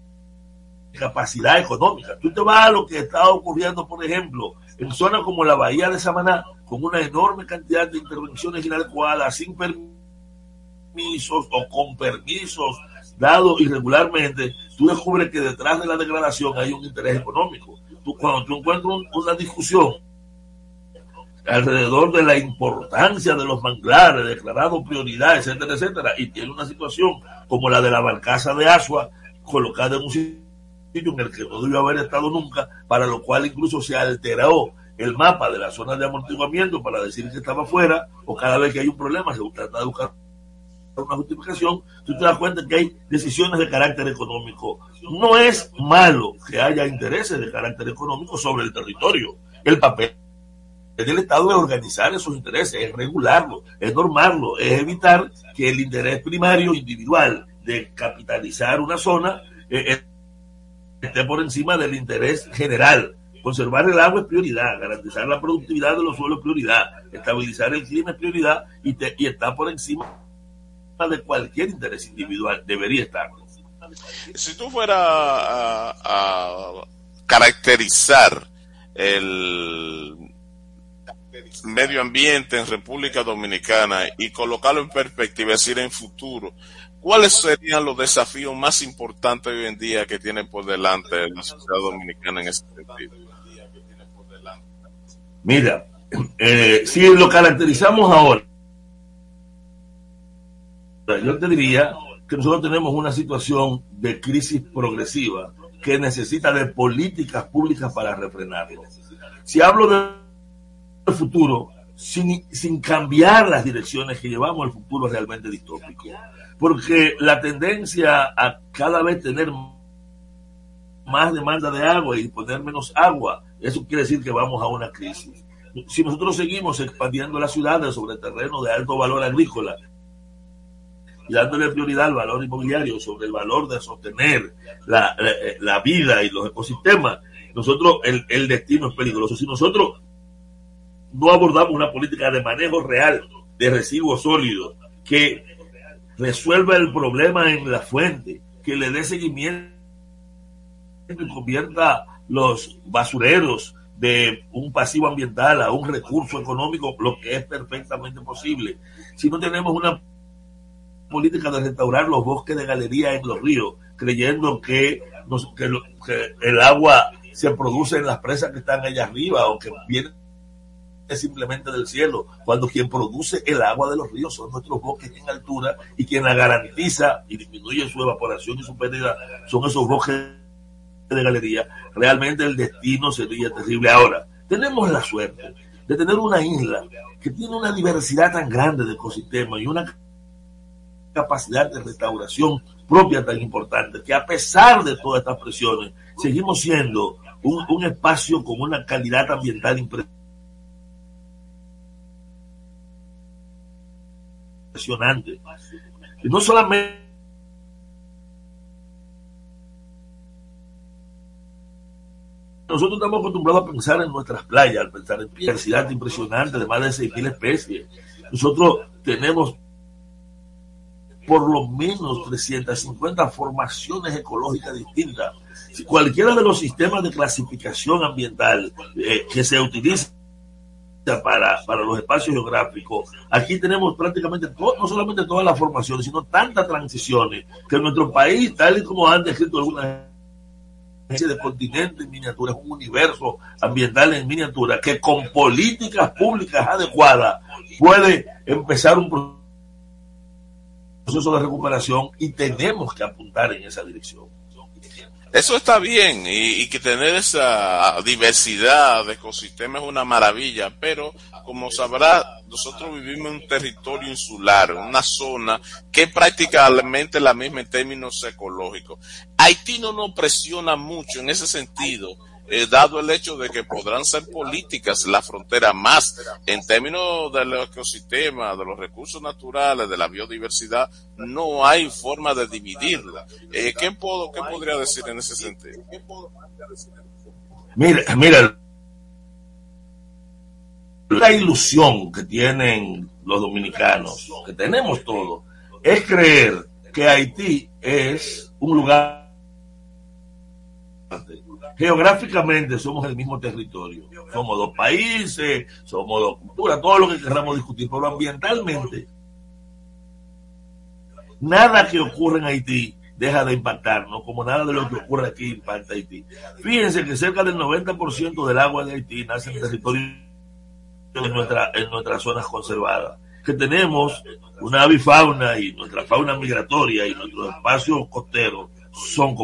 capacidad económica. Tú te vas a lo que está ocurriendo, por ejemplo, en zonas como la Bahía de Samaná, con una enorme cantidad de intervenciones inadecuadas, sin permisos o con permisos dados irregularmente, tú descubres que detrás de la degradación hay un interés económico. Tú, cuando tú encuentras un- una discusión alrededor de la importancia de los manglares, declarado prioridad, etcétera, etcétera, y tiene una situación como la de la barcaza de Asua, colocada en un sitio en el que no debió haber estado nunca, para lo cual incluso se alteró el mapa de la zona de amortiguamiento para decir que estaba fuera, o cada vez que hay un problema se trata de buscar una justificación, tú te das cuenta que hay decisiones de carácter económico. No es malo que haya intereses de carácter económico sobre el territorio. El papel del Estado es organizar esos intereses, es regularlo, es normarlo, es evitar que el interés primario individual de capitalizar una zona eh, eh, esté por encima del interés general. Conservar el agua es prioridad, garantizar la productividad de los suelos es prioridad, estabilizar el clima es prioridad y, está por encima de cualquier interés individual, debería estar. Si tú fueras a caracterizar el medio ambiente en República Dominicana y colocarlo en perspectiva, decir, en futuro, ¿cuáles serían los desafíos más importantes hoy en día que tiene por delante la sociedad dominicana en ese sentido? Mira, eh, si lo caracterizamos ahora, yo te diría que nosotros tenemos una situación de crisis progresiva que necesita de políticas públicas para refrenarlo. Si hablo del futuro, sin, sin cambiar las direcciones que llevamos, el futuro es realmente distópico. Porque la tendencia a cada vez tener más demanda de agua y poner menos agua, eso quiere decir que vamos a una crisis. Si nosotros seguimos expandiendo las ciudades sobre terreno de alto valor agrícola y dándole prioridad al valor inmobiliario sobre el valor de sostener la, la, la vida y los ecosistemas, nosotros el, el destino es peligroso. Si nosotros no abordamos una política de manejo real de residuos sólidos que resuelva el problema en la fuente, que le dé seguimiento y convierta los basureros de un pasivo ambiental a un recurso económico, lo que es perfectamente posible. Si no tenemos una política de restaurar los bosques de galería en los ríos, creyendo que, que, el agua se produce en las presas que están allá arriba o que viene simplemente del cielo, cuando quien produce el agua de los ríos son nuestros bosques en altura y quien la garantiza y disminuye su evaporación y su pérdida son esos bosques de galería, realmente el destino sería terrible. Ahora, tenemos la suerte de tener una isla que tiene una diversidad tan grande de ecosistemas y una capacidad de restauración propia tan importante, que a pesar de todas estas presiones, seguimos siendo un, un espacio con una calidad ambiental impresionante. Y no solamente nosotros estamos acostumbrados a pensar en nuestras playas, al pensar en diversidad impresionante de más de 6.000 especies. nosotros tenemos por lo menos 350 formaciones ecológicas distintas. Si cualquiera de los sistemas de clasificación ambiental eh, que se para, para los espacios geográficos, aquí tenemos prácticamente no solamente todas las formaciones, sino tantas transiciones que nuestro país, tal y como han descrito algunas de continente en miniatura, es un universo ambiental en miniatura que con políticas públicas adecuadas puede empezar un proceso de recuperación y tenemos que apuntar en esa dirección. Eso está bien y, y, que tener esa diversidad de ecosistemas es una maravilla, pero como sabrá, nosotros vivimos en un territorio insular, una zona que es prácticamente la misma en términos ecológicos. Haití no nos presiona mucho en ese sentido eh, dado el hecho de que podrán ser políticas la frontera más en términos del ecosistema, de los recursos naturales, de la biodiversidad, no hay forma de dividirla. Eh, ¿qué, puedo, ¿Qué podría decir en ese sentido? Mira, mira, la ilusión que tienen los dominicanos, que tenemos todos, es creer que Haití es un lugar geográficamente somos el mismo territorio. Somos dos países, somos dos culturas, todo lo que queramos discutir, pero ambientalmente, nada que ocurre en Haití deja de impactarnos, como nada de lo que ocurre aquí impacta Haití. Fíjense que cerca del 90% del agua de Haití nace en territorio en, nuestra, en nuestras zonas conservadas. Que tenemos una avifauna y nuestra fauna migratoria y nuestros espacios costeros son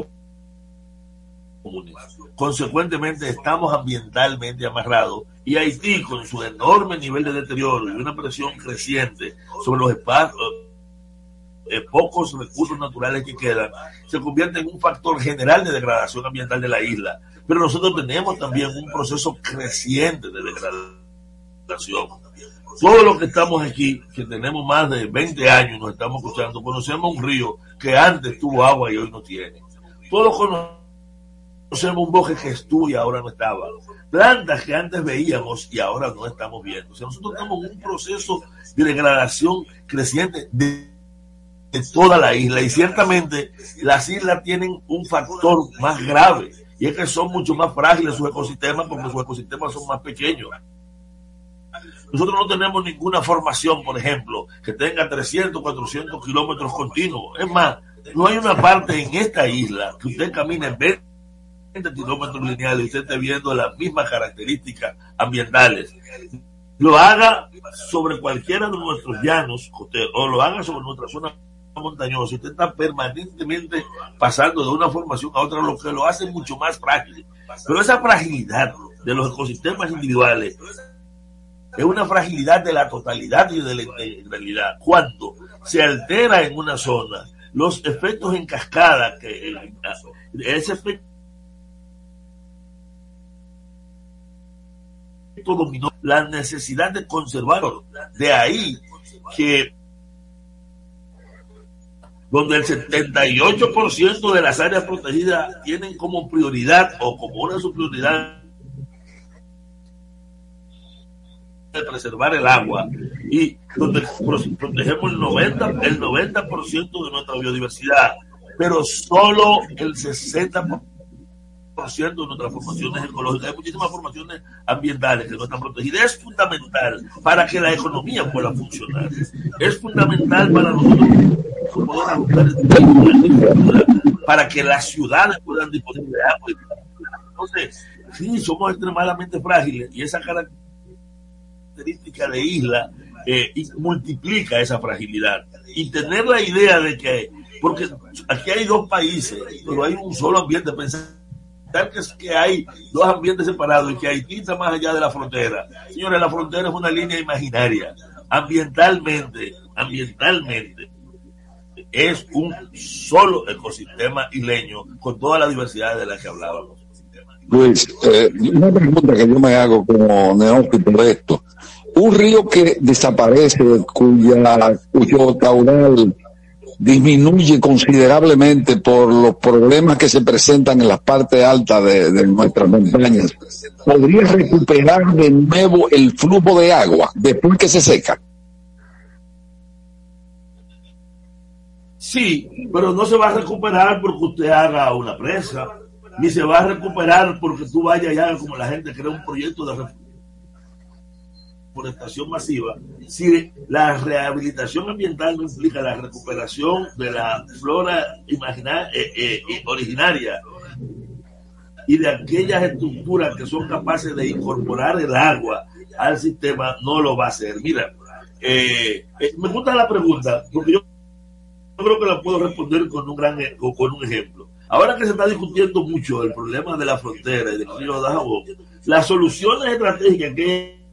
Consecuentemente, estamos ambientalmente amarrados y Haití, con su enorme nivel de deterioro y una presión creciente sobre los espacios, eh, pocos recursos naturales que quedan, se convierte en un factor general de degradación ambiental de la isla. Pero nosotros tenemos también un proceso creciente de degradación. Todos los que estamos aquí, que tenemos más de 20 años, nos estamos escuchando, conocemos un río que antes tuvo agua y hoy no tiene. Todos conocemos conocemos un bosque que estuvo y ahora no estaba. Plantas que antes veíamos y ahora no estamos viendo. O sea, nosotros estamos en un proceso de degradación creciente de, de toda la isla y ciertamente las islas tienen un factor más grave y es que son mucho más frágiles sus ecosistemas porque sus ecosistemas son más pequeños. Nosotros no tenemos ninguna formación, por ejemplo, que tenga 300, 400 kilómetros continuos. Es más, no hay una parte en esta isla que usted camine en 20 kilómetros lineales usted esté viendo las mismas características ambientales, lo haga sobre cualquiera de nuestros llanos o lo haga sobre nuestra zona montañosa, usted está permanentemente pasando de una formación a otra, lo que lo hace mucho más frágil. Pero esa fragilidad de los ecosistemas individuales es una fragilidad de la totalidad y de la integralidad. Cuando se altera en una zona, los efectos en cascada, que ese efecto dominó la necesidad de conservarlo. De ahí que donde el 78% de las áreas protegidas tienen como prioridad o como una de sus prioridades de preservar el agua y donde protegemos el 90, el 90% de nuestra biodiversidad, pero solo el 60% de nuestras formaciones ecológicas. Hay muchísimas formaciones ambientales que no están protegidas. Es fundamental para que la economía pueda funcionar. Es fundamental para nosotros poder ajustar para que las ciudades puedan disponer de agua. Entonces, sí, somos extremadamente frágiles y esa característica de isla eh, multiplica esa fragilidad. Y tener la idea de que, porque aquí hay dos países, pero hay un solo ambiente, pensar que, es que hay dos ambientes separados y que Haití está más allá de la frontera. Señores, la frontera es una línea imaginaria. Ambientalmente, ambientalmente, es un solo ecosistema isleño con toda la diversidad de la que hablábamos. Luis, eh, una pregunta que yo me hago como neófito de esto. Un río que desaparece, cuya, cuyo caudal disminuye considerablemente por los problemas que se presentan en la parte alta de, nuestras montañas, podría recuperar de nuevo el flujo de agua después que se seca. Sí, pero no se va a recuperar porque usted haga una presa, ni se va a recuperar porque tú vayas y hagas como la gente crea un proyecto de, reforestación masiva. Si la rehabilitación ambiental no implica la recuperación de la flora imaginaria, eh, eh, originaria y de aquellas estructuras que son capaces de incorporar el agua al sistema, no lo va a hacer. Mira, eh, eh, me gusta la pregunta, porque yo creo que la puedo responder con un gran con, un ejemplo. Ahora que se está discutiendo mucho el problema de la frontera y del río de Jabón, las soluciones estratégicas que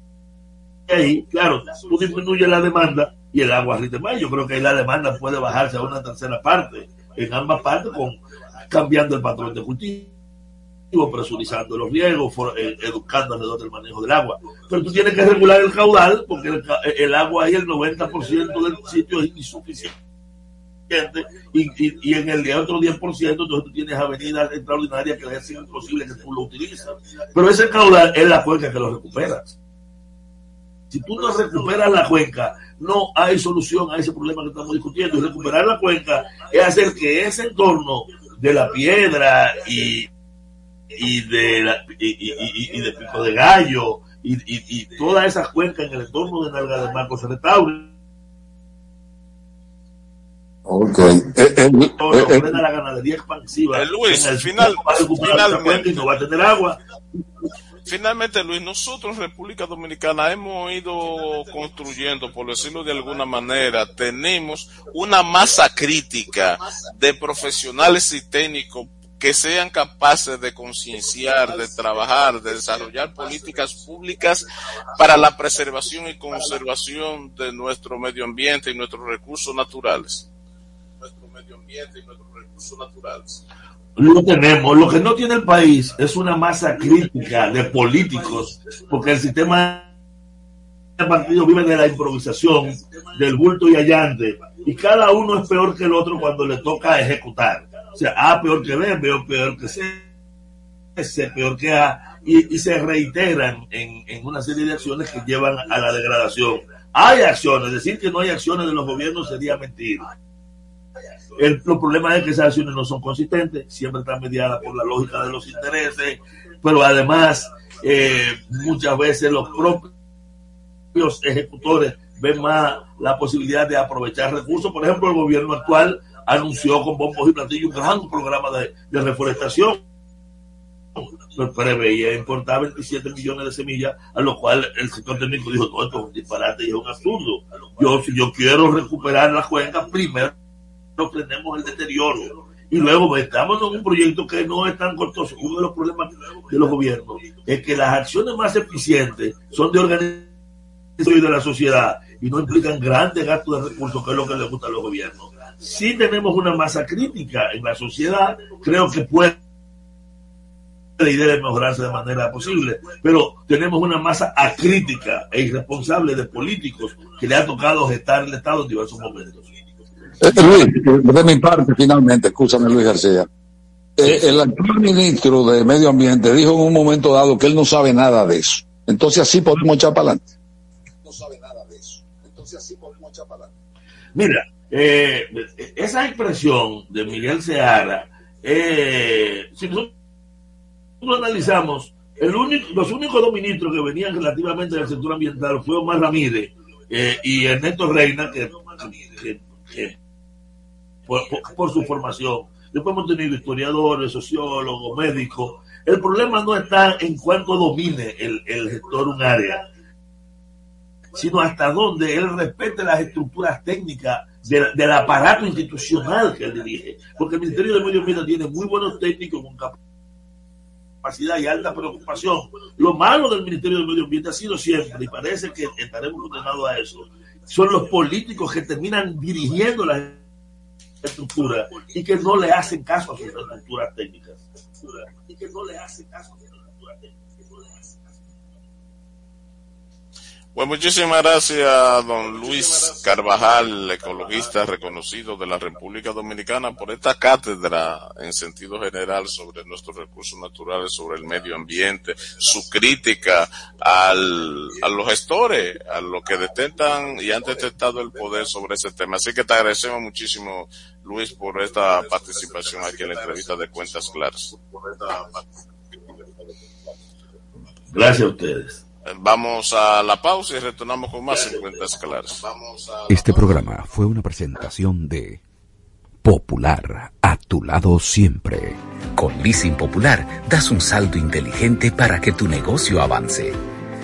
ahí, claro, tú disminuyes la demanda y el agua rinde más. Yo creo que ahí la demanda puede bajarse a una tercera parte, en ambas partes, con cambiando el patrón de cultivo presurizando los riegos, for- eh, educando alrededor del manejo del agua. Pero tú tienes que regular el caudal porque el, el agua ahí, el 90% del sitio es insuficiente. Y, y, en el de otro 10%, entonces tú tienes avenidas extraordinarias que es imposible que tú lo utilices. Pero ese caudal es la cuenca que lo recupera. Si tú no recuperas la cuenca, no hay solución a ese problema que estamos discutiendo. Y recuperar la cuenca es hacer que ese entorno de la piedra y, y de la- y, y- y- y de Pico de Gallo y, y, y todas esas cuencas en el entorno de Nalga de Marco se restauren. Ok. Eh, eh, eh, eh, frena la ganadería expansiva. Eh, Luis, en el final- va a finalmente. cuenca y no va a tener agua. Finalmente, Luis, nosotros en República Dominicana hemos ido construyendo, por decirlo de alguna manera, tenemos una masa crítica de profesionales y técnicos que sean capaces de concienciar, de trabajar, de desarrollar políticas públicas para la preservación y conservación de nuestro medio ambiente y nuestros recursos naturales. Nuestro medio ambiente y nuestros recursos naturales. Lo tenemos. Lo que no tiene el país es una masa crítica de políticos, porque el sistema de partido vive de la improvisación, del bulto y allante, y cada uno es peor que el otro cuando le toca ejecutar. O sea, A peor que B, B peor que C, C peor que A, y, se reiteran en, en una serie de acciones que llevan a la degradación. Hay acciones, decir que no hay acciones de los gobiernos sería mentir. El, los problemas es que esas acciones no son consistentes, siempre están mediadas por la lógica de los intereses, pero además eh, muchas veces los propios ejecutores ven más la posibilidad de aprovechar recursos. Por ejemplo, el gobierno actual anunció con bombos y platillos un gran programa de, de reforestación. Preveía importar 27 millones de semillas, a lo cual el sector técnico dijo, no, esto es un disparate y es un absurdo. Yo, si yo quiero recuperar las cuencas, primero frenemos el deterioro y luego metámonos en un proyecto que no es tan costoso. Uno de los problemas de los gobiernos es que las acciones más eficientes son de organización y de la sociedad y no implican grandes gastos de recursos, que es lo que les gusta a los gobiernos. Si tenemos una masa crítica en la sociedad, creo que puede y debe mejorarse de manera posible, pero tenemos una masa acrítica e irresponsable de políticos que le ha tocado gestar el Estado en diversos momentos. Eh, Luis, de mi parte, finalmente, escúchame Luis García. Eh, el actual ministro de Medio Ambiente dijo en un momento dado que él no sabe nada de eso. Entonces así podemos echar para adelante. No sabe nada de eso. Entonces así podemos echar para adelante. Mira, eh, esa expresión de Miguel Seara, eh, si nosotros analizamos, el único, los únicos dos ministros que venían relativamente del sector ambiental fue Omar Ramírez eh, y Ernesto Reina, que, que- que por, su formación. Después hemos tenido historiadores, sociólogos, médicos. El problema no está en cuánto domine el, gestor un área, sino hasta dónde él respete las estructuras técnicas de- del aparato institucional que dirige. Porque el Ministerio de Medio Ambiente tiene muy buenos técnicos con capacidad y alta preocupación. Lo malo del Ministerio de Medio Ambiente ha sido siempre, y parece que estaremos condenados a eso, son los políticos que terminan dirigiendo las estructuras y que no le hacen caso a sus estructuras técnicas. Y que no le hacen caso a sus estructuras técnicas. Pues muchísimas gracias don Luis Carvajal, ecologista reconocido de la República Dominicana, por esta cátedra en sentido general sobre nuestros recursos naturales, sobre el medio ambiente, su crítica al, a los gestores, a los que detentan y han detentado el poder sobre ese tema. Así que te agradecemos muchísimo, Luis, por esta participación aquí en la entrevista de Cuentas Claras. Gracias a ustedes. Vamos a la pausa y retornamos con más en Cuentas Claras. Este programa fue una presentación de Popular, a tu lado siempre. Con Leasing Popular das un salto inteligente para que tu negocio avance.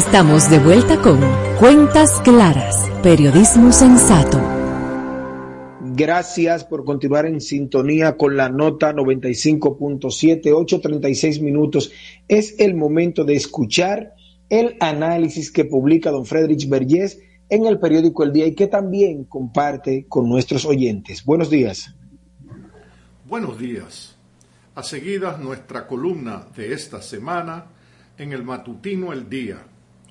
Estamos de vuelta con Cuentas Claras, Periodismo Sensato. Gracias por continuar en sintonía con la nota 95.7, 8.36 minutos. Es el momento de escuchar el análisis que publica don Friedrich Vergés en el periódico El Día y que también comparte con nuestros oyentes. Buenos días. Buenos días. A seguidas nuestra columna de esta semana en el matutino El Día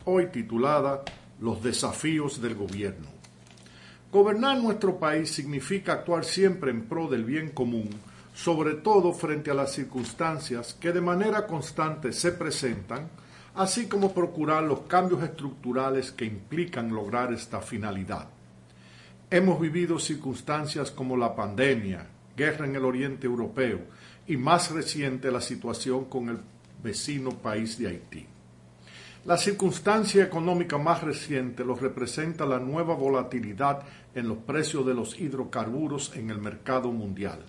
hoy titulada Los desafíos del gobierno. Gobernar nuestro país significa actuar siempre en pro del bien común, sobre todo frente a las circunstancias que de manera constante se presentan, así como procurar los cambios estructurales que implican lograr esta finalidad. Hemos vivido circunstancias como la pandemia, guerra en el oriente europeo y más reciente la situación con el vecino país de Haití. La circunstancia económica más reciente lo representa la nueva volatilidad en los precios de los hidrocarburos en el mercado mundial.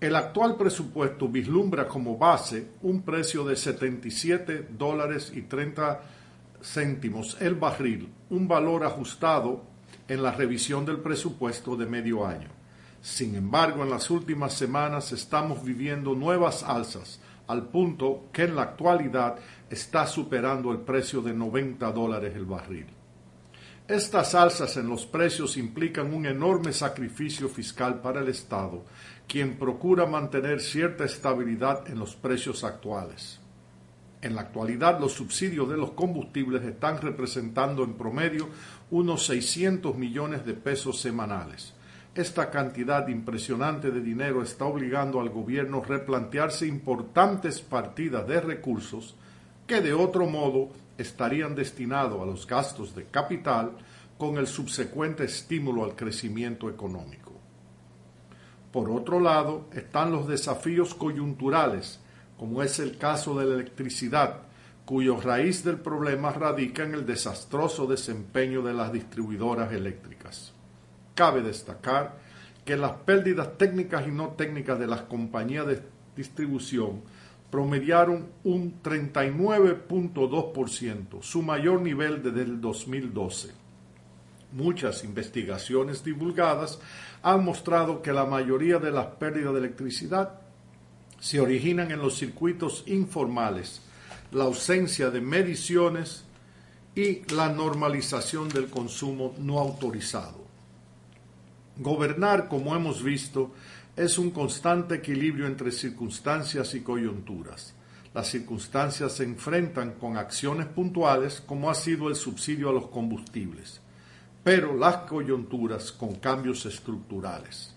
El actual presupuesto vislumbra como base un precio de 77 dólares y 30 céntimos el barril, un valor ajustado en la revisión del presupuesto de medio año. Sin embargo, en las últimas semanas estamos viviendo nuevas alzas, al punto que en la actualidad está superando el precio de 90 dólares el barril. Estas alzas en los precios implican un enorme sacrificio fiscal para el Estado, quien procura mantener cierta estabilidad en los precios actuales. En la actualidad, los subsidios de los combustibles están representando en promedio unos 600 millones de pesos semanales. Esta cantidad impresionante de dinero está obligando al gobierno a replantearse importantes partidas de recursos que de otro modo estarían destinados a los gastos de capital con el subsecuente estímulo al crecimiento económico. Por otro lado, están los desafíos coyunturales, como es el caso de la electricidad, cuyo raíz del problema radica en el desastroso desempeño de las distribuidoras eléctricas. Cabe destacar que las pérdidas técnicas y no técnicas de las compañías de distribución promediaron un 39.2%, su mayor nivel desde el 2012. Muchas investigaciones divulgadas han mostrado que la mayoría de las pérdidas de electricidad se originan en los circuitos informales, la ausencia de mediciones y la normalización del consumo no autorizado. Gobernar, como hemos visto, es un constante equilibrio entre circunstancias y coyunturas. Las circunstancias se enfrentan con acciones puntuales, como ha sido el subsidio a los combustibles, pero las coyunturas con cambios estructurales.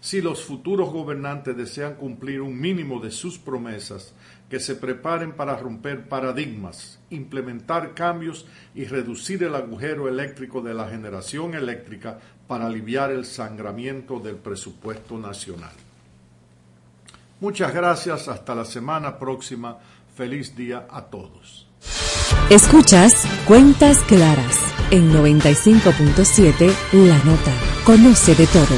Si los futuros gobernantes desean cumplir un mínimo de sus promesas, que se preparen para romper paradigmas, implementar cambios y reducir el agujero eléctrico de la generación eléctrica para aliviar el sangramiento del presupuesto nacional. Muchas gracias, hasta la semana próxima. Feliz día a todos. Escuchas Cuentas Claras en 95.7 La Nota. Conoce de todo.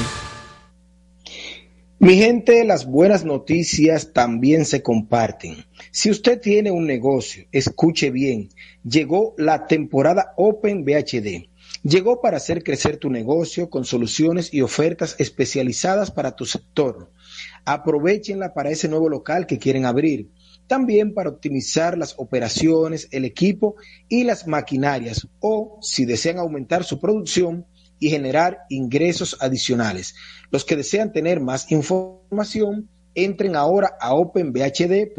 Mi gente, las buenas noticias también se comparten. Si usted tiene un negocio, escuche bien, llegó la temporada Open VHD. Llegó para hacer crecer tu negocio con soluciones y ofertas especializadas para tu sector. Aprovechenla para ese nuevo local que quieren abrir. También para optimizar las operaciones, el equipo y las maquinarias. O si desean aumentar su producción, y generar ingresos adicionales. Los que desean tener más información, entren ahora a openbhd.com.do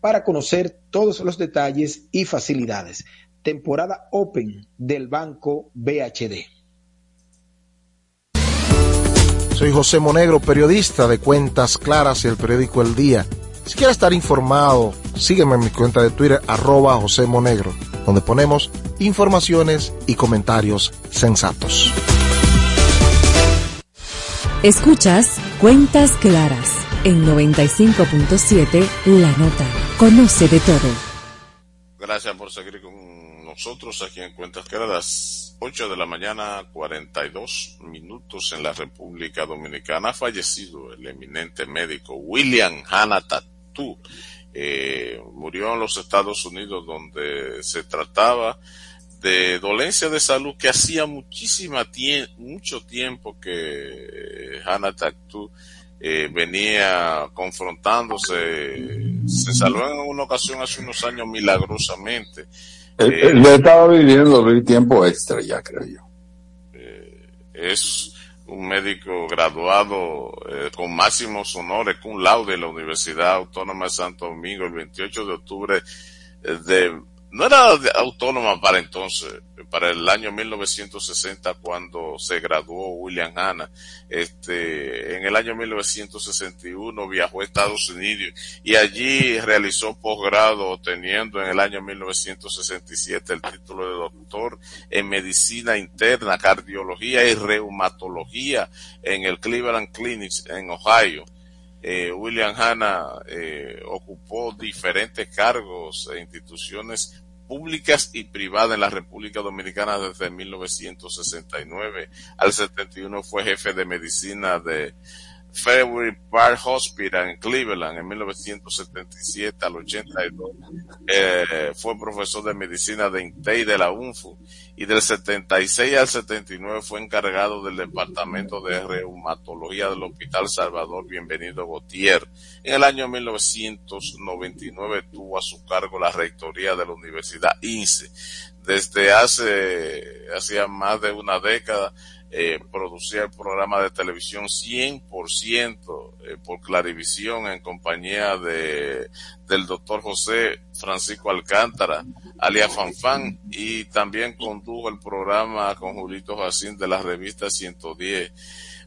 para conocer todos los detalles y facilidades. Temporada Open del Banco BHD. Soy José Monegro, periodista de Cuentas Claras y el periódico El Día. Si quieres estar informado, sígueme en mi cuenta de Twitter, arroba José Monegro, donde ponemos informaciones y comentarios sensatos. Escuchas Cuentas Claras en 95.7 La Nota. Conoce de todo. Gracias por seguir con nosotros aquí en Cuentas Claras. 8 de la mañana, 42 minutos en la República Dominicana. Ha fallecido el eminente médico William Hanna Tattoo. Eh, murió en los Estados Unidos donde se trataba de dolencia de salud que hacía muchísima tie mucho tiempo que Hannah Tattoo eh, venía confrontándose. Se salvó en una ocasión hace unos años milagrosamente. Él, él estaba viviendo el tiempo extra ya, creo yo. Es un médico graduado eh, con máximos honores, con laude de la Universidad Autónoma de Santo Domingo el 28 de octubre eh, de no era autónoma para entonces, para el año 1960 cuando se graduó William Hanna. Este, en el año 1961 viajó a Estados Unidos y allí realizó posgrado obteniendo en el año 1967 el título de doctor en medicina interna, cardiología y reumatología en el Cleveland Clinics en Ohio. Eh, William Hanna eh, ocupó diferentes cargos e instituciones públicas y privadas en la República Dominicana desde 1969 al 71 fue jefe de medicina de Fairview Park Hospital en Cleveland en 1977 al 82 eh, fue profesor de medicina de INTEI de la UNFU y del 76 al 79 fue encargado del departamento de reumatología del Hospital Salvador Bienvenido Gautier. En el año 1999 tuvo a su cargo la rectoría de la Universidad INSE. Desde hace, hacía más de una década, eh, producía el programa de televisión 100% eh, por Clarivisión en compañía de del doctor José Francisco Alcántara, alias Fanfan, y también condujo el programa con Julito Jacín de la revista 110.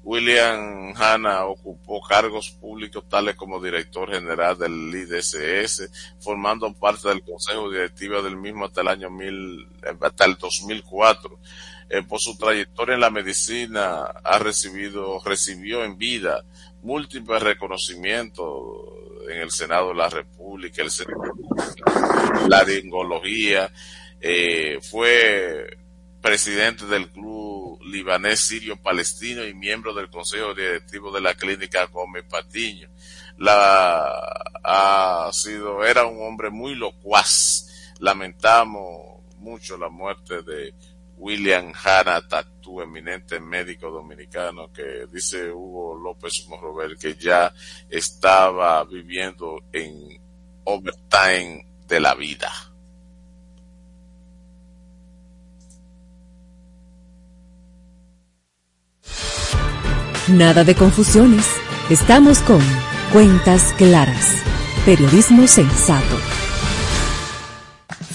William Hanna ocupó cargos públicos tales como director general del IDSS, formando parte del consejo directivo del mismo hasta el año mil, hasta el 2004. Eh, por su trayectoria en la medicina ha recibido, recibió en vida múltiples reconocimientos en el Senado de la República, el Senado, la laringología, eh, fue presidente del Club Libanés Sirio Palestino y miembro del Consejo Directivo de la Clínica Gómez Patiño. La, ha sido, era un hombre muy locuaz. Lamentamos mucho la muerte de William Hanna Tatú, eminente médico dominicano, que dice Hugo López Morrover que ya estaba viviendo en overtime de la vida. Nada de confusiones. Estamos con Cuentas Claras. Periodismo sensato.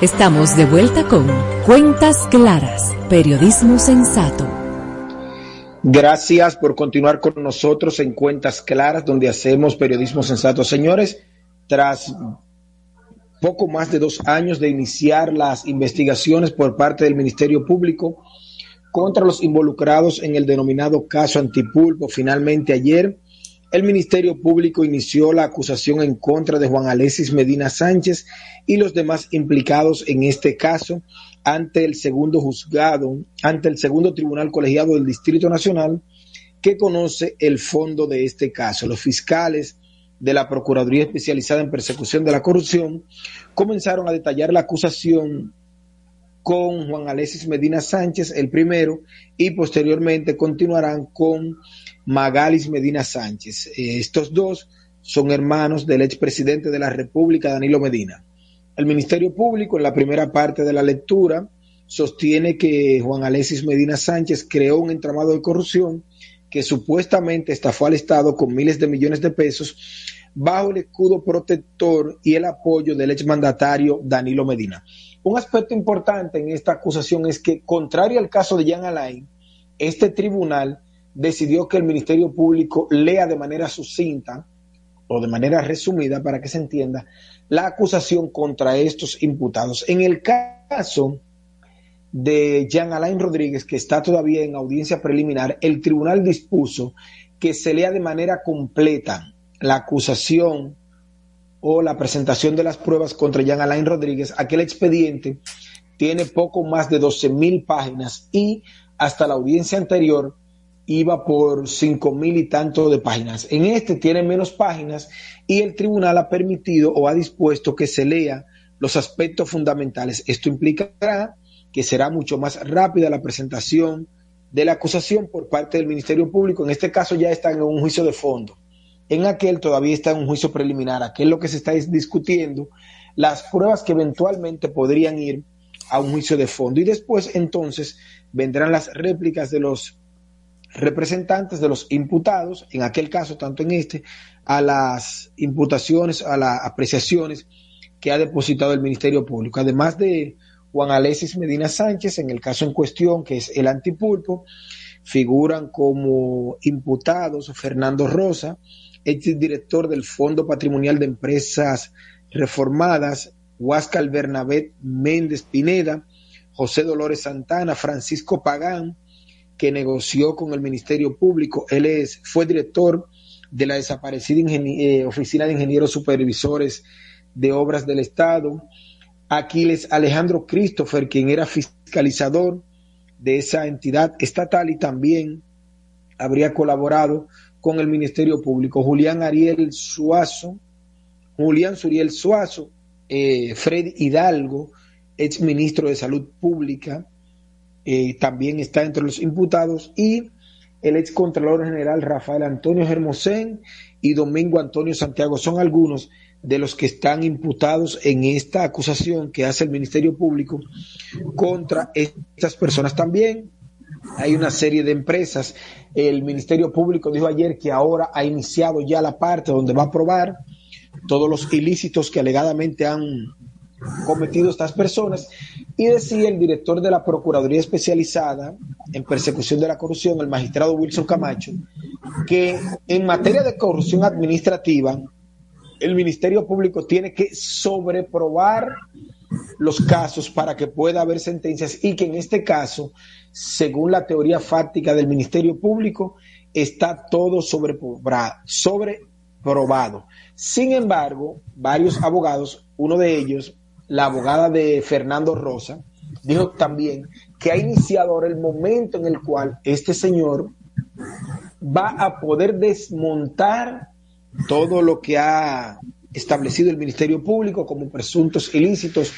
Estamos de vuelta con Cuentas Claras, Periodismo Sensato. Gracias por continuar con nosotros en Cuentas Claras, donde hacemos periodismo sensato. Señores, tras poco más de dos años de iniciar las investigaciones por parte del Ministerio Público contra los involucrados en el denominado caso Antipulpo, finalmente ayer el Ministerio Público inició la acusación en contra de Juan Alexis Medina Sánchez y los demás implicados en este caso ante el segundo juzgado, ante el segundo tribunal colegiado del Distrito Nacional que conoce el fondo de este caso. Los fiscales de la Procuraduría Especializada en Persecución de la Corrupción comenzaron a detallar la acusación con Juan Alexis Medina Sánchez, el primero, y posteriormente continuarán con Magalis Medina Sánchez. Eh, estos dos son hermanos del expresidente de la República, Danilo Medina. El Ministerio Público, en la primera parte de la lectura, sostiene que Juan Alexis Medina Sánchez creó un entramado de corrupción que supuestamente estafó al Estado con miles de millones de pesos bajo el escudo protector y el apoyo del exmandatario Danilo Medina. Un aspecto importante en esta acusación es que, contrario al caso de Jean Alain, este tribunal decidió que el Ministerio Público lea de manera sucinta o de manera resumida para que se entienda la acusación contra estos imputados. En el caso de Jean Alain Rodríguez, que está todavía en audiencia preliminar, el tribunal dispuso que se lea de manera completa la acusación o la presentación de las pruebas contra Jean Alain Rodríguez. Aquel expediente tiene poco más de 12 mil páginas y hasta la audiencia anterior iba por cinco mil y tanto de páginas. En este tiene menos páginas y el tribunal ha permitido o ha dispuesto que se lea los aspectos fundamentales. Esto implicará que será mucho más rápida la presentación de la acusación por parte del Ministerio Público. En este caso ya está en un juicio de fondo. En aquel todavía está en un juicio preliminar. Aquel lo que se está discutiendo, las pruebas que eventualmente podrían ir a un juicio de fondo. Y después entonces vendrán las réplicas de los representantes de los imputados, en aquel caso, tanto en este, a las imputaciones, a las apreciaciones que ha depositado el Ministerio Público. Además de Juan Alexis Medina Sánchez, en el caso en cuestión, que es el antipulpo, figuran como imputados Fernando Rosa, ex director del Fondo Patrimonial de Empresas Reformadas, Huáscar Bernabé Méndez Pineda, José Dolores Santana, Francisco Pagán, que negoció con el Ministerio Público. Él es, fue director de la desaparecida eh, Oficina de Ingenieros Supervisores de Obras del Estado. Aquiles Alejandro Christopher, quien era fiscalizador de esa entidad estatal y también habría colaborado con el Ministerio Público. Julián Ariel Suazo, Julián Suriel Suazo, eh, Fred Hidalgo, ex ministro de Salud Pública, eh, también está entre los imputados, y el excontralor general Rafael Antonio Germosén y Domingo Antonio Santiago son algunos de los que están imputados en esta acusación que hace el Ministerio Público contra estas personas. También hay una serie de empresas. El Ministerio Público dijo ayer que ahora ha iniciado ya la parte donde va a probar todos los ilícitos que alegadamente han cometido estas personas. Y decía el director de la Procuraduría Especializada en Persecución de la Corrupción, el magistrado Wilson Camacho, que en materia de corrupción administrativa, el Ministerio Público tiene que sobreprobar los casos para que pueda haber sentencias y que en este caso, según la teoría fáctica del Ministerio Público, está todo sobreprobado. sobreprobado. Sin embargo, varios abogados, uno de ellos, la abogada de Fernando Rosa, dijo también que ha iniciado ahora el momento en el cual este señor va a poder desmontar todo lo que ha establecido el Ministerio Público como presuntos ilícitos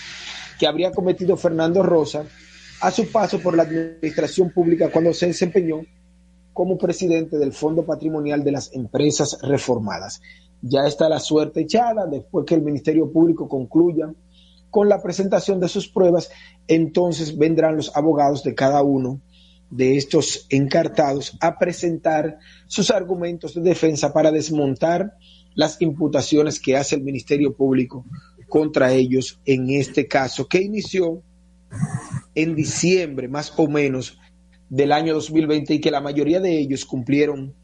que habría cometido Fernando Rosa a su paso por la administración pública cuando se desempeñó como presidente del Fondo Patrimonial de las Empresas Reformadas. Ya está la suerte echada después que el Ministerio Público concluya con la presentación de sus pruebas, entonces vendrán los abogados de cada uno de estos encartados a presentar sus argumentos de defensa para desmontar las imputaciones que hace el Ministerio Público contra ellos en este caso, que inició en diciembre más o menos del año 2020 y que la mayoría de ellos cumplieron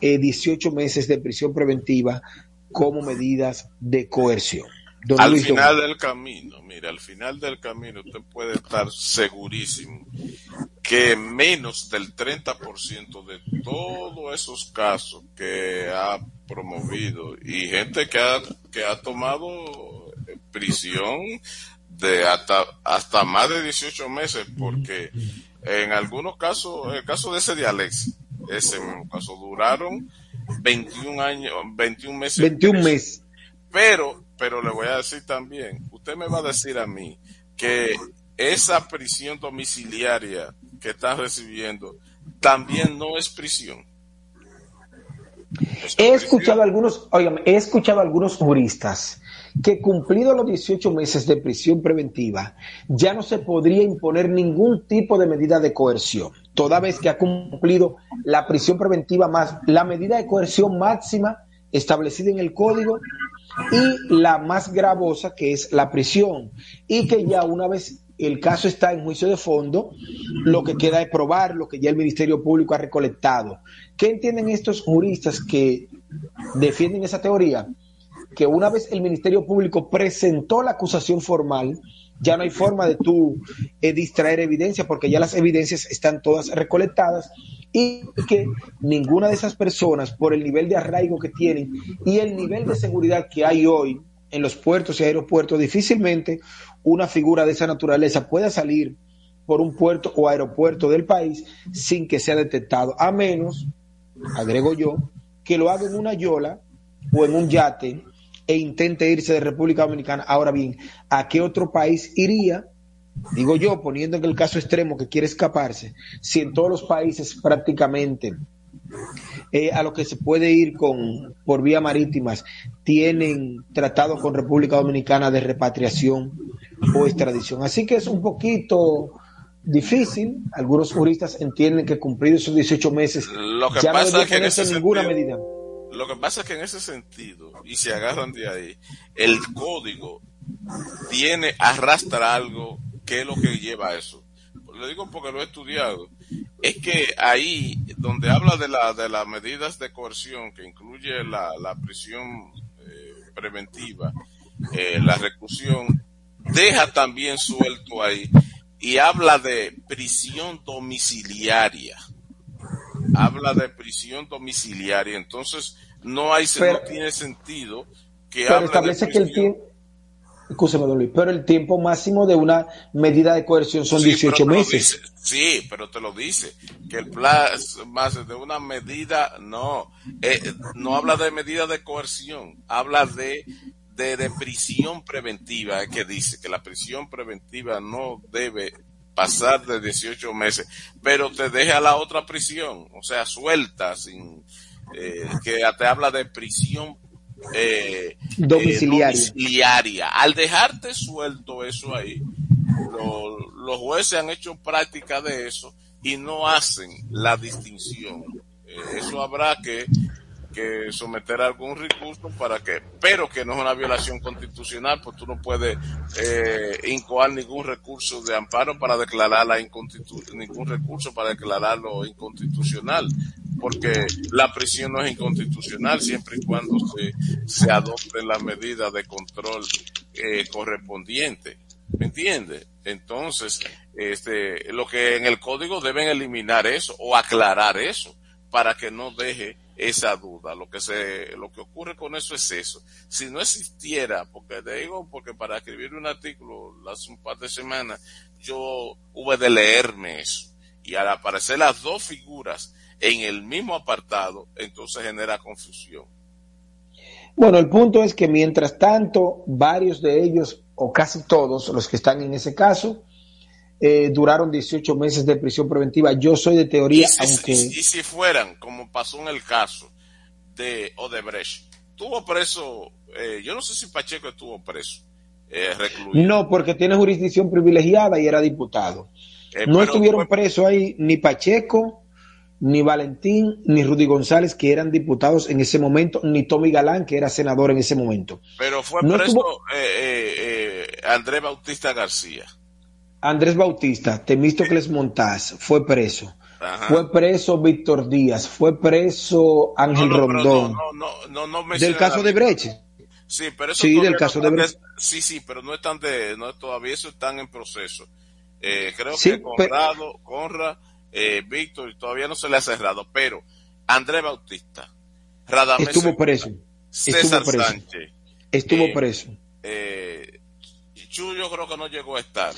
eh, 18 meses de prisión preventiva como medidas de coerción. Don al final del camino, mira, al final del camino usted puede estar segurísimo que menos del 30% de todos esos casos que ha promovido y gente que ha, que ha tomado prisión de hasta, hasta más de 18 meses, porque en algunos casos, el caso de ese de Alex, ese caso duraron 21 años, 21 meses. 21 meses. Pero pero le voy a decir también, usted me va a decir a mí que esa prisión domiciliaria que está recibiendo también no es prisión. he escuchado algunos, oigan, he escuchado algunos juristas que cumplido los 18 meses de prisión preventiva, ya no se podría imponer ningún tipo de medida de coerción, toda vez que ha cumplido la prisión preventiva más la medida de coerción máxima establecida en el código y la más gravosa que es la prisión y que ya una vez el caso está en juicio de fondo, lo que queda es probar lo que ya el Ministerio Público ha recolectado. ¿Qué entienden estos juristas que defienden esa teoría? Que una vez el Ministerio Público presentó la acusación formal, ya no hay forma de tú eh, distraer evidencia porque ya las evidencias están todas recolectadas y que ninguna de esas personas, por el nivel de arraigo que tienen y el nivel de seguridad que hay hoy en los puertos y aeropuertos, difícilmente una figura de esa naturaleza pueda salir por un puerto o aeropuerto del país sin que sea detectado, a menos, agrego yo, que lo haga en una yola o en un yate e intente irse de República Dominicana. Ahora bien, ¿a qué otro país iría? Digo yo, poniendo en el caso extremo que quiere escaparse, si en todos los países prácticamente eh, a lo que se puede ir con por vía marítimas tienen tratados con República Dominicana de repatriación o extradición. Así que es un poquito difícil. Algunos juristas entienden que cumplido esos 18 meses lo que ya pasa no es que en ese ninguna sentido- medida. Lo que pasa es que en ese sentido, y se agarran de ahí, el código tiene, arrastra algo que es lo que lleva a eso. Lo digo porque lo he estudiado. Es que ahí, donde habla de, la, de las medidas de coerción, que incluye la, la prisión eh, preventiva, eh, la reclusión, deja también suelto ahí y habla de prisión domiciliaria habla de prisión domiciliaria, entonces no hay Pero- no tiene sentido que Pero establece que el tiempo, escúchame, don Luis, pero el tiempo máximo de una medida de coerción son Sí, 18 pero te lo meses. dice. sí, pero te lo dice que el más de una medida no eh, no habla de medida de coerción, habla de de, de prisión preventiva, es que dice que la prisión preventiva no debe pasar de 18 meses, pero te deja la otra prisión, o sea, suelta, sin, eh, que te habla de prisión eh, Domiciliaria. eh, domiciliaria. Al dejarte suelto eso ahí, lo- los jueces han hecho práctica de eso y no hacen la distinción. Eh, eso habrá que, que someter algún recurso para que, pero que no es una violación constitucional, pues tú no puedes eh, incoar ningún recurso de amparo para declarar la ningún recurso para declararlo inconstitucional, porque la prisión no es inconstitucional siempre y cuando se, se adopten las medidas de control eh. ¿Me entiendes? Entonces, este, lo que en el código deben eliminar eso o aclarar eso para que no deje esa duda. Lo que se, lo que ocurre con eso es eso. Si no existiera, porque te digo, porque para escribir un artículo hace un par de semanas, yo hubo de leerme eso. Y al aparecer las dos figuras en el mismo apartado, entonces genera confusión. Bueno, el punto es que mientras tanto, varios de ellos, o casi todos los que están en ese caso, eh, duraron 18 meses de prisión preventiva. Yo soy de teoría, y, aunque... y si- y si fueran, como pasó en el caso de Odebrecht, tuvo preso, eh, yo no sé si Pacheco estuvo preso, eh, recluido. No, porque tiene jurisdicción privilegiada y era diputado. Eh, no estuvieron presos ahí ni Pacheco, ni Valentín, ni Rudy González, que eran diputados en ese momento, ni Tommy Galán, que era senador en ese momento. Pero fue No preso estuvo- eh, eh, Andrés Bautista García. Andrés Bautista, Temístocles Montaz, fue preso. Ajá. Fue preso Víctor Díaz, fue preso Ángel No, no, pero Rondón. no, no, no, del caso de Brecht. Sí, pero eso Sí, del caso no de están Sí, sí, pero no están de, no, todavía eso están en proceso. Eh, creo Sí, que Conrado, Conra, eh, Víctor, todavía no se le ha cerrado, pero Andrés Bautista, Radamés Estuvo Segura, preso. César Estuvo preso. Sánchez, Estuvo Eh, preso. eh, yo creo que no llegó a estar.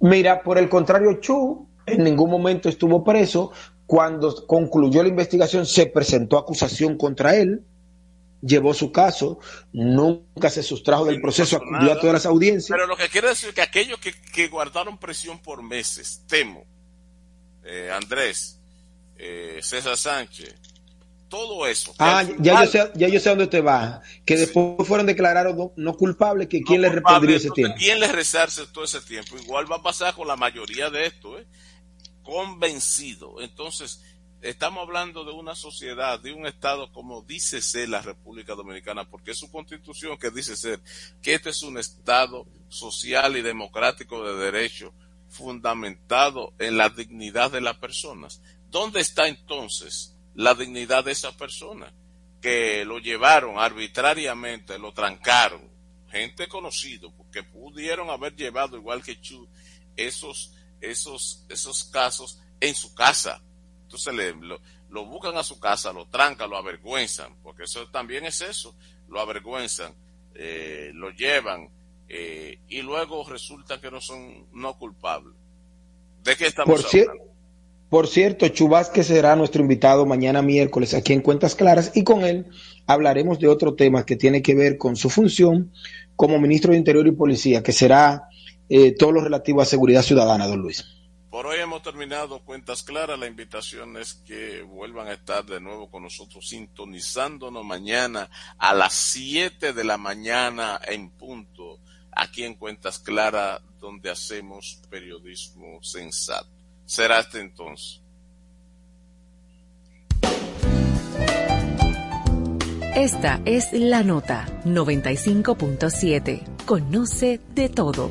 Mira, por el contrario, Chu en ningún momento estuvo preso. Cuando concluyó la investigación, se presentó acusación contra él, llevó su caso, nunca se sustrajo del proceso, acudió a todas las audiencias. Pero lo que quiere decir que aquellos que, que guardaron presión por meses, Temo, eh, Andrés, eh, César Sánchez, todo eso. Ah, ya yo, sé, ya yo sé dónde te va. Que después fueron declarados no, no culpables, que quién le culpable, respondería ese tiempo. ¿Quién le rezarse todo ese tiempo? Igual va a pasar con la mayoría de esto, ¿eh? Convencido. Entonces, estamos hablando de una sociedad, de un Estado como dice ser la República Dominicana, porque es su constitución que dice ser que este es un Estado social y democrático de derecho fundamentado en la dignidad de las personas. ¿Dónde está entonces la dignidad de esa persona? Que lo llevaron arbitrariamente, lo trancaron, gente conocido, porque pudieron haber llevado igual que Chu esos, esos, esos casos en su casa. Entonces le, lo, lo buscan a su casa, lo trancan, lo avergüenzan, porque eso también es eso, lo avergüenzan, eh, lo llevan eh, y luego resulta que no son no culpables. ¿De qué estamos Por, hablando? Por cierto, Chubasque será nuestro invitado mañana miércoles aquí en Cuentas Claras y con él hablaremos de otro tema que tiene que ver con su función como ministro de Interior y Policía, que será eh, todo lo relativo a seguridad ciudadana, don Luis. Por hoy hemos terminado Cuentas Claras. La invitación es que vuelvan a estar de nuevo con nosotros sintonizándonos mañana a las 7 de la mañana en punto, aquí en Cuentas Claras, donde hacemos periodismo sensato. Será hasta entonces. Esta es la nota 95.7. Conoce de todo.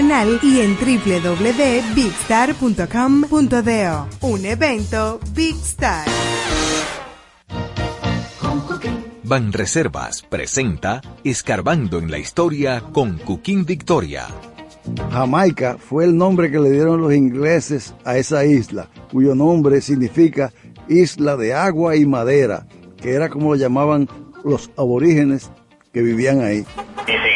y en www.bigstar.com.do. Un evento Big Star. Banreservas presenta Escarbando en la Historia con Cuquín Victoria. Jamaica fue el nombre que le dieron los ingleses a esa isla, cuyo nombre significa isla de agua y madera, que era como lo llamaban los aborígenes que vivían ahí.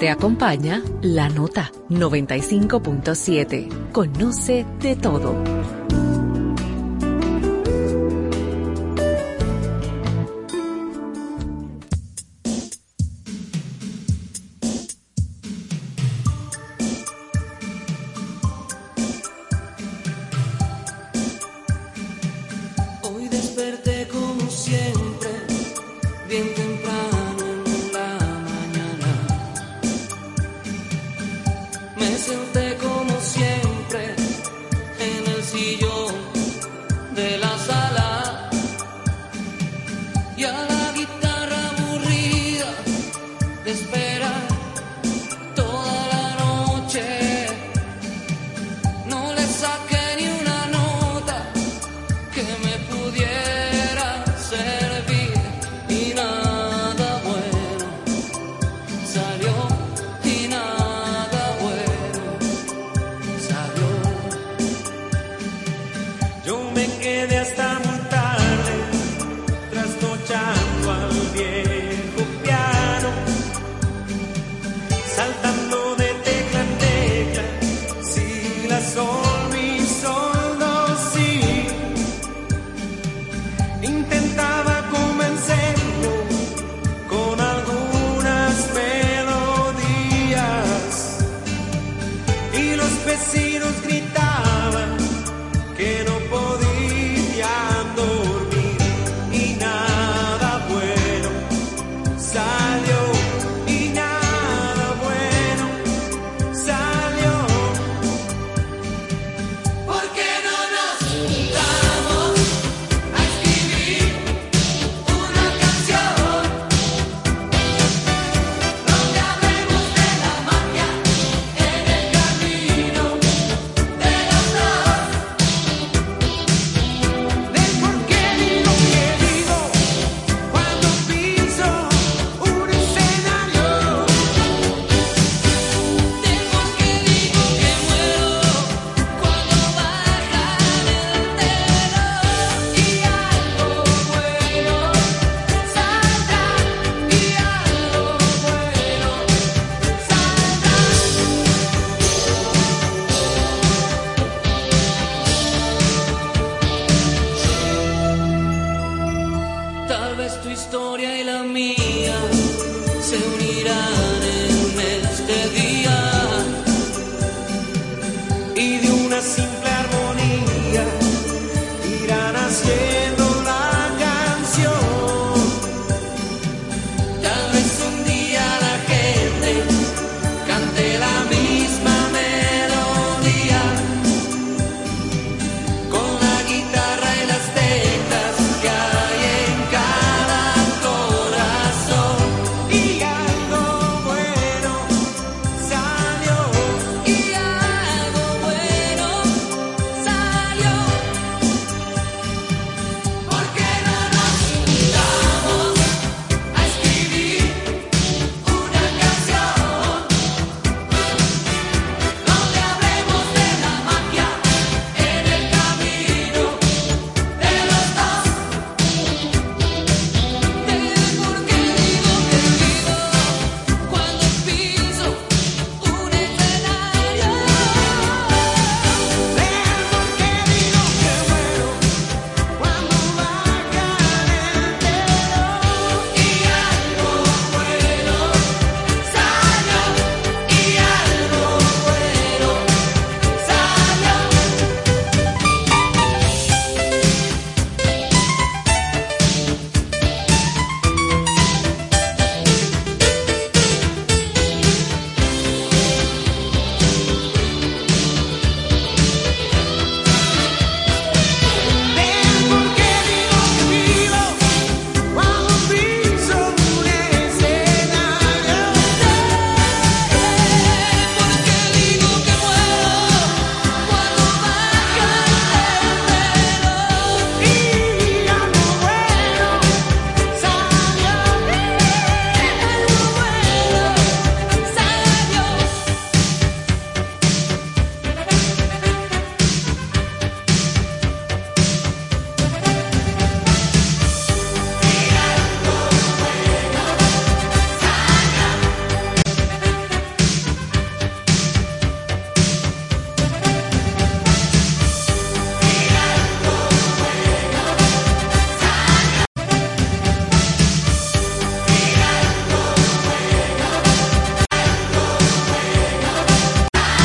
Te acompaña la nota 95.7. Conoce de todo.